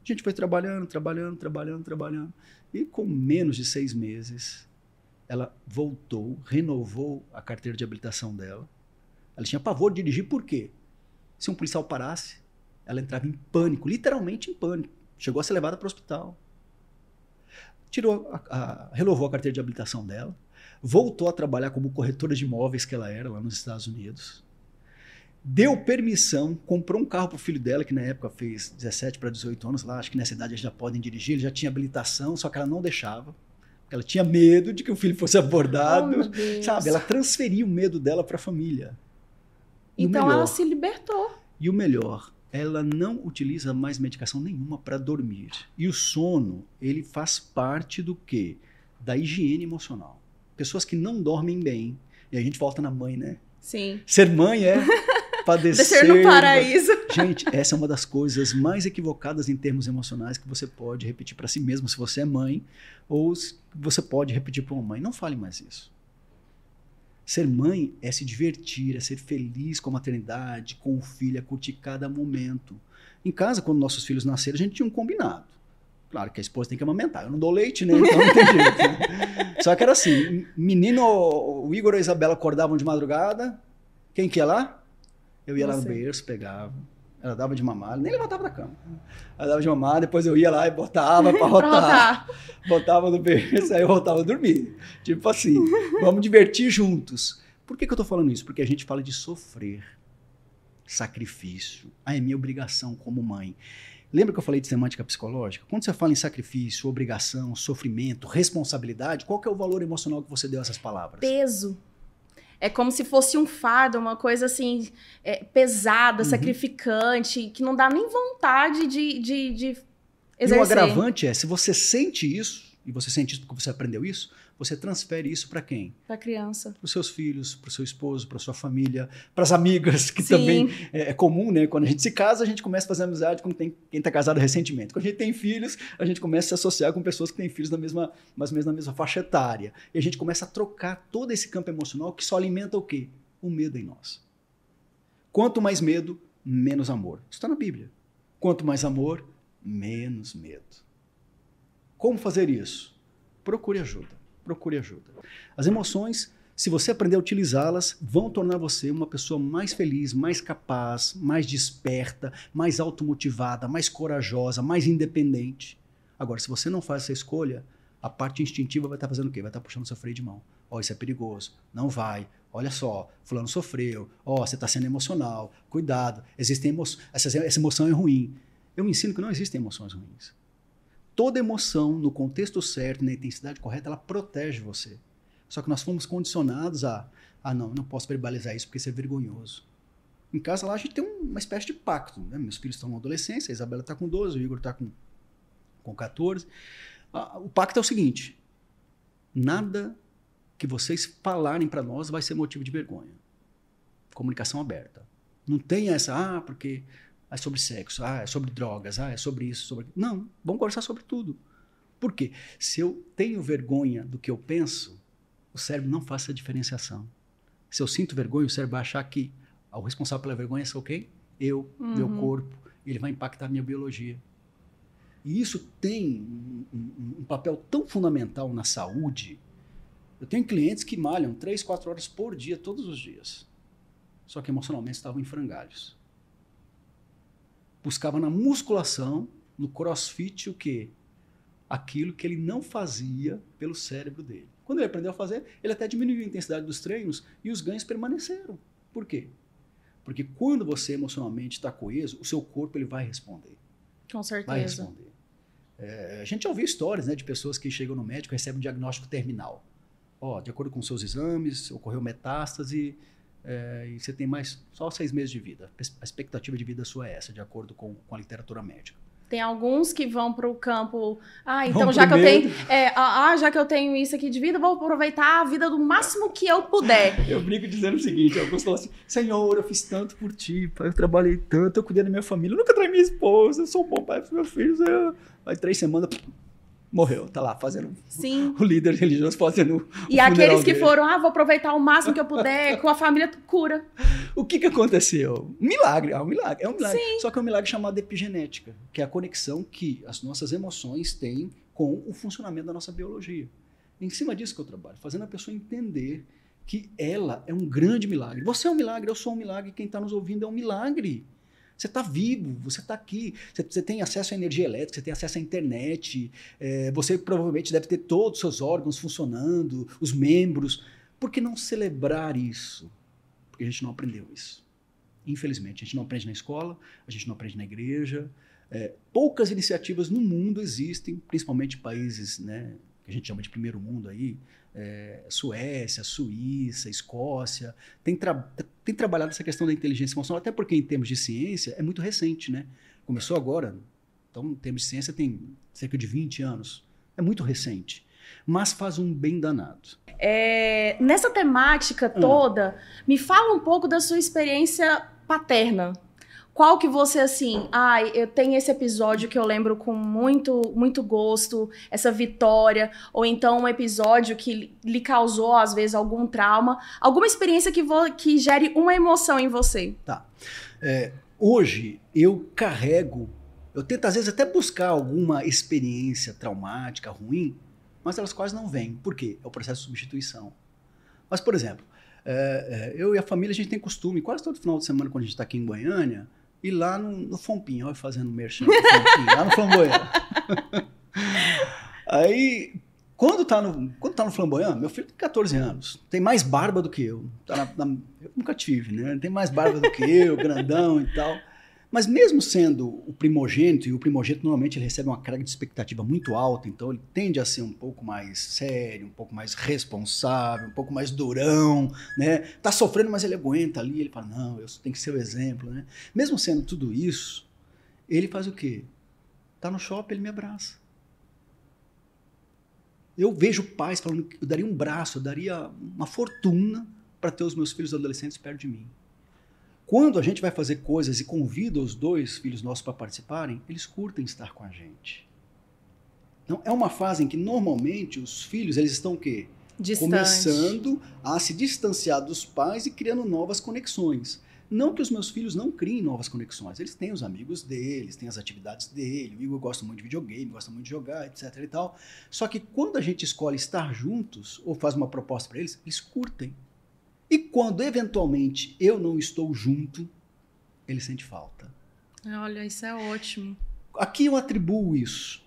A gente foi trabalhando, trabalhando, trabalhando, trabalhando. E com menos de seis meses, ela voltou, renovou a carteira de habilitação dela ela tinha pavor de dirigir, por quê? Se um policial parasse, ela entrava em pânico, literalmente em pânico. Chegou a ser levada para o hospital. Tirou a, a, renovou a carteira de habilitação dela, voltou a trabalhar como corretora de imóveis que ela era lá nos Estados Unidos. Deu permissão, comprou um carro para o filho dela, que na época fez 17 para 18 anos lá, acho que nessa idade eles já podem dirigir, ele já tinha habilitação, só que ela não deixava. Ela tinha medo de que o filho fosse abordado. Oh, sabe? Ela transferiu o medo dela para a família. Então melhor, ela se libertou. E o melhor, ela não utiliza mais medicação nenhuma para dormir. E o sono, ele faz parte do quê? Da higiene emocional. Pessoas que não dormem bem, e a gente volta na mãe, né? Sim. Ser mãe é *laughs* padecer. Descer no paraíso. *laughs* Gente, essa é uma das coisas mais equivocadas em termos emocionais que você pode repetir para si mesmo se você é mãe, ou você pode repetir para uma mãe. Não fale mais isso. Ser mãe é se divertir, é ser feliz com a maternidade, com o filho, é curtir cada momento. Em casa, quando nossos filhos nasceram, a gente tinha um combinado. Claro que a esposa tem que amamentar. Eu não dou leite, né? Então não tem jeito. Né? Só que era assim: menino, o Igor e a Isabela acordavam de madrugada. Quem que ia lá? Eu ia Você. lá no berço, pegava ela dava de mamar, nem levantava da cama. Ela dava de mamar, depois eu ia lá e botava para *laughs* rotar. botava no berço, aí eu voltava a dormir. Tipo assim, vamos divertir juntos. Por que, que eu estou falando isso? Porque a gente fala de sofrer, sacrifício. Ah, é minha obrigação como mãe. Lembra que eu falei de semântica psicológica? Quando você fala em sacrifício, obrigação, sofrimento, responsabilidade, qual que é o valor emocional que você deu a essas palavras? Peso. É como se fosse um fardo, uma coisa assim, é, pesada, uhum. sacrificante, que não dá nem vontade de, de, de exercer. E o agravante é, se você sente isso, e você sente isso porque você aprendeu isso, você transfere isso para quem? Para a criança. Para os seus filhos, para o seu esposo, para sua família, para as amigas, que Sim. também é, é, comum, né? Quando a gente se casa, a gente começa a fazer amizade com quem está casado recentemente. Quando a gente tem filhos, a gente começa a se associar com pessoas que têm filhos na mesma, mais ou menos na mesma faixa etária. E a gente começa a trocar todo esse campo emocional que só alimenta o quê? O medo em nós. Quanto mais medo, menos amor. Isso está na Bíblia. Quanto mais amor, menos medo. Como fazer isso? Procure ajuda. Procure ajuda. As emoções, se você aprender a utilizá-las, vão tornar você uma pessoa mais feliz, mais capaz, mais desperta, mais automotivada, mais corajosa, mais independente. Agora, se você não faz essa escolha, a parte instintiva vai estar fazendo o quê? Vai estar puxando seu freio de mão. Ó, oh, isso é perigoso. Não vai. Olha só, fulano sofreu. Ó, oh, você está sendo emocional. Cuidado. Existem emoções. Essa, essa emoção é ruim. Eu ensino que não existem emoções ruins. Toda emoção, no contexto certo, na intensidade correta, ela protege você. Só que nós fomos condicionados a, ah, não, não posso verbalizar isso porque isso é vergonhoso. Em casa lá a gente tem uma espécie de pacto. Né? Meus filhos estão na adolescência, a Isabela está com 12, o Igor está com, com 14 o pacto é o seguinte: nada que vocês falarem para nós vai ser motivo de vergonha. Comunicação aberta. Não tem essa, ah, porque é sobre sexo, ah, é sobre drogas, ah, é sobre isso, sobre. Não, vamos conversar sobre tudo. Por quê? Se eu tenho vergonha do que eu penso, o cérebro não faz essa diferenciação. Se eu sinto vergonha, o cérebro vai achar que o responsável pela vergonha sou quem? Eu, uhum. meu corpo. Ele vai impactar a minha biologia. E isso tem um, um, um, papel tão fundamental na saúde. Eu tenho clientes que malham 3, 4 horas por dia, todos os dias. Só que emocionalmente estavam em frangalhos. Buscava na musculação, no crossfit, o quê? Aquilo que ele não fazia pelo cérebro dele. Quando ele aprendeu a fazer, ele até diminuiu a intensidade dos treinos e os ganhos permaneceram. Por quê? Porque quando você emocionalmente está coeso, o seu corpo ele vai responder. Com certeza. Vai responder. É, a gente já ouviu histórias né, de pessoas que chegam no médico e recebem um diagnóstico terminal. Ó, de acordo com seus exames, ocorreu metástase é, e você tem mais só seis meses de vida. A expectativa de vida sua é essa, de acordo com, com a literatura médica. Tem alguns que vão para o campo. Ah, então já que eu tenho. É, ah, ah, já que eu tenho isso aqui de vida, vou aproveitar a vida do máximo que eu puder. *laughs* Eu brinco dizendo o seguinte: alguns falam assim, Senhor, eu fiz tanto por ti, pai, eu trabalhei tanto, eu cuidei da minha família, eu nunca traí minha esposa, eu sou um bom pai para meus filhos. Eu... Aí três semanas, morreu, tá lá fazendo Sim. *laughs* o líder religioso fazendo E aqueles que dele. foram, ah, vou aproveitar o máximo que eu puder, *laughs* com a família cura. O que que aconteceu? Milagre, é um milagre, é um milagre. Sim. Só que é um milagre chamado epigenética, que é a conexão que as nossas emoções têm com o funcionamento da nossa biologia. Em cima disso que eu trabalho, fazendo a pessoa entender que ela é um grande milagre. Você é um milagre, eu sou um milagre, quem está nos ouvindo é um milagre. Você está vivo, você está aqui, você, você, tem acesso à energia elétrica, você tem acesso à internet, é, você provavelmente deve ter todos os seus órgãos funcionando, os membros. Por que não celebrar isso? Porque a gente não aprendeu isso. Infelizmente, a gente não aprende na escola, a gente não aprende na igreja. É, poucas iniciativas no mundo existem, principalmente países né, que a gente chama de primeiro mundo aí, é, Suécia, Suíça, Escócia, tem, tem trabalhado essa questão da inteligência emocional, até porque em termos de ciência é muito recente, né? Começou agora, então em termos de ciência tem cerca de 20 anos. É muito recente, mas faz um bem danado. É, nessa temática toda, hum. me fala um pouco da sua experiência paterna. Qual que você, assim, ai, eu tenho esse episódio que eu lembro com muito, muito gosto, essa vitória, ou então um episódio que lhe causou, às vezes, algum trauma, alguma experiência que, que gere uma emoção em você. Tá. É, hoje, eu carrego, eu tento, às vezes, até buscar alguma experiência traumática, ruim, mas elas quase não vêm. Por quê? É o processo de substituição. Mas, por exemplo, é, é, eu e a família, a gente tem costume, quase todo final de semana, quando a gente está aqui em Goiânia, e lá no, no Fompinho, olha fazendo merchan, lá no Flamboyant. *laughs* Aí, quando tá, no, quando tá no Flamboyant, meu filho tem 14 anos, tem mais barba do que eu. Tá na, na, eu nunca tive, né? Tem mais barba do que eu, grandão e tal. Mas mesmo sendo o primogênito, e o primogênito normalmente ele recebe uma carga de expectativa muito alta, então ele tende a ser um pouco mais sério, um pouco mais responsável, um pouco mais durão, né? Tá sofrendo, mas ele aguenta ali, ele fala, não, eu tenho que ser o exemplo, né? Mesmo sendo tudo isso, ele faz o quê? Tá no shopping, ele me abraça. Eu vejo pais falando que eu daria um braço, eu daria uma fortuna para ter os meus filhos adolescentes perto de mim. Quando a gente vai fazer coisas e convida os dois filhos nossos para participarem, eles curtem estar com a gente. Então, é uma fase em que normalmente os filhos eles estão o quê? Distante. Começando a se distanciar dos pais e criando novas conexões. Não que os meus filhos não criem novas conexões, eles têm os amigos deles, têm as atividades dele, o Igor gosta muito de videogame, gosta muito de jogar, etc e tal. Só que quando a gente escolhe estar juntos ou faz uma proposta para eles, eles curtem. E quando eventualmente eu não estou junto, ele sente falta. Olha, isso é ótimo. Aqui eu atribuo isso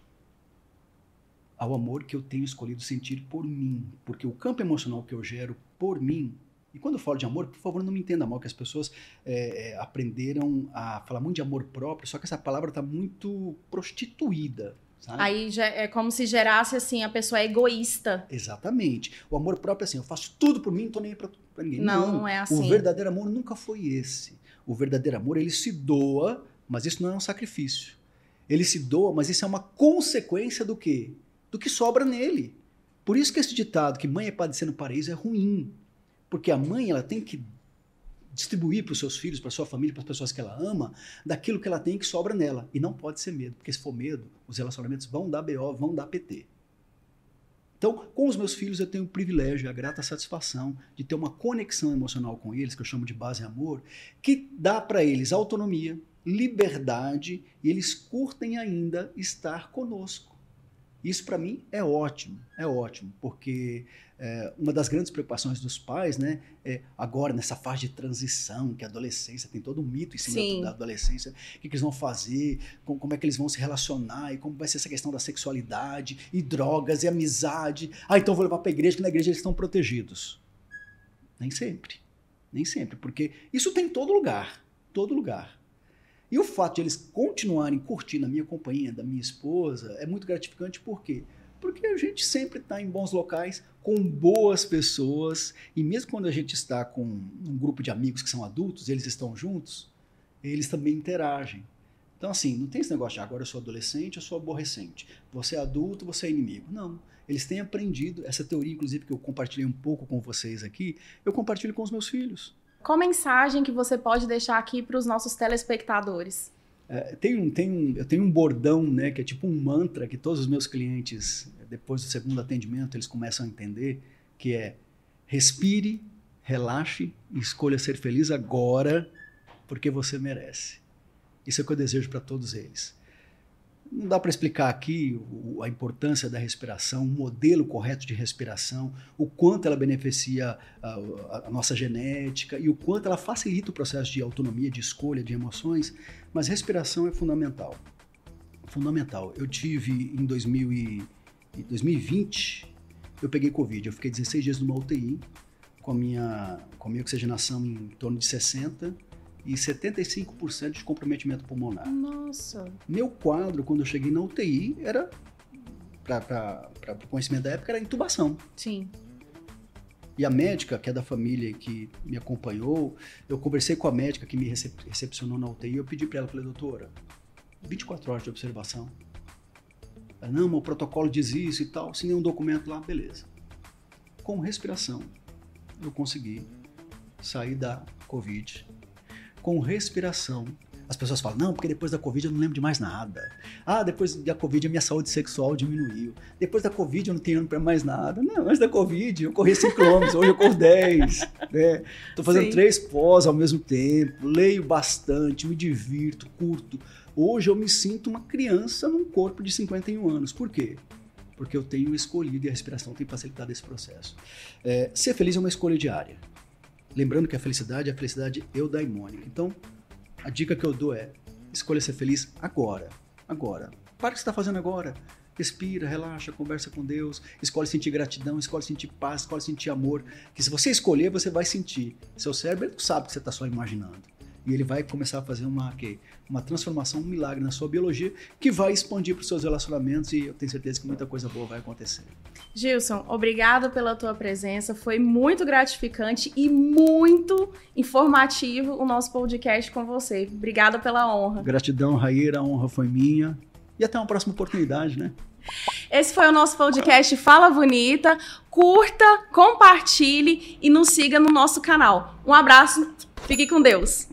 ao amor que eu tenho escolhido sentir por mim, porque o campo emocional que eu gero por mim e quando eu falo de amor, por favor, não me entenda mal, que as pessoas é, é, aprenderam a falar muito de amor próprio, só que essa palavra está muito prostituída. Sabe? Aí já é como se gerasse assim, a pessoa é egoísta. Exatamente. O amor próprio é assim, eu faço tudo por mim, não tô nem pra, pra ninguém. Não, não, não é assim. O verdadeiro amor nunca foi esse. O verdadeiro amor, ele se doa, mas isso não é um sacrifício. Ele se doa, mas isso é uma consequência do quê? Do que sobra nele. Por isso que esse ditado que mãe é padecer no paraíso é ruim. Porque a mãe ela tem que distribuir para os seus filhos, para sua família, para as pessoas que ela ama, daquilo que ela tem que sobra nela. E não pode ser medo, porque se for medo, os relacionamentos vão dar BO, vão dar PT. Então, com os meus filhos, eu tenho o privilégio, a grata satisfação de ter uma conexão emocional com eles, que eu chamo de base amor, que dá para eles autonomia, liberdade e eles curtem ainda estar conosco. Isso para mim é ótimo, é ótimo, porque é, uma das grandes preocupações dos pais, né, é agora nessa fase de transição, que a adolescência tem todo um mito em cima Sim. da adolescência, o que, que, eles vão fazer, como, como, é que eles vão se relacionar, e como vai ser essa questão da sexualidade, e drogas, e amizade. Ah, então vou levar para a igreja, que na igreja eles estão protegidos. Nem sempre, nem sempre, porque isso tem em todo lugar, todo lugar. E o fato de eles continuarem curtindo a minha companhia, da minha esposa, é muito gratificante, por quê? Porque a gente sempre está em bons locais, com boas pessoas, e mesmo quando a gente está com um grupo de amigos que são adultos, eles estão juntos, eles também interagem. Então, assim, não tem esse negócio de agora eu sou adolescente, eu sou aborrecente. Você é adulto, você é inimigo. Não. Eles têm aprendido, essa teoria, inclusive, que eu compartilhei um pouco com vocês aqui, eu compartilho com os meus filhos. Qual mensagem que você pode deixar aqui para os nossos telespectadores? É, tem um, tem um, eu tenho um bordão, né, que é tipo um mantra que todos os meus clientes, depois do segundo atendimento, eles começam a entender, que é respire, relaxe e escolha ser feliz agora, porque você merece. Isso é o que eu desejo para todos eles. Não dá para explicar aqui a importância da respiração, o modelo correto de respiração, o quanto ela beneficia a, a, nossa genética e o quanto ela facilita o processo de autonomia, de escolha, de emoções, mas respiração é fundamental. Fundamental. Eu tive em 2000 e, 2020, eu peguei Covid, eu fiquei 16 dias numa UTI com a minha, com a minha oxigenação em torno de 60 e 75% de comprometimento pulmonar. Nossa! Meu quadro, quando eu cheguei na UTI, era, para o conhecimento da época, era intubação. Sim. E a médica, que é da família que me acompanhou, eu conversei com a médica que me recepcionou na UTI, eu pedi para ela, falei, doutora, 24 horas de observação. Ela, não, o protocolo diz isso e tal, sem nenhum documento lá, beleza. Com respiração, eu consegui sair da Covid com respiração. As pessoas falam, não, porque depois da Covid eu não lembro de mais nada. Ah, depois da Covid a minha saúde sexual diminuiu. Depois da Covid eu não tenho para mais nada. Não, antes da Covid eu corri 5 km, hoje eu corro 10. Né? Tô fazendo Sim. três pós ao mesmo tempo, leio bastante, me divirto, curto. Hoje eu me sinto uma criança num corpo de 51 anos. Por quê? Porque eu tenho escolhido e a respiração tem facilitado esse processo. É, ser feliz é uma escolha diária. Lembrando que a felicidade é a felicidade eudaimônica. Então, a dica que eu dou é: escolha ser feliz agora. Agora. Para o que você está fazendo agora. Respira, relaxa, conversa com Deus, escolhe sentir gratidão, escolhe sentir paz, escolhe sentir amor. Que se você escolher, você vai sentir. Seu cérebro sabe que você está só imaginando e ele vai começar a fazer uma, okay, uma transformação, um milagre na sua biologia que vai expandir para os seus relacionamentos e eu tenho certeza que muita coisa boa vai acontecer. Gilson, obrigado pela tua presença, foi muito gratificante e muito informativo o nosso podcast com você. Obrigada pela honra. Gratidão, Raíra, a honra foi minha e até uma próxima oportunidade, né? Esse foi o nosso podcast Fala Bonita. Curta, compartilhe e nos siga no nosso canal. Um abraço, fique com Deus.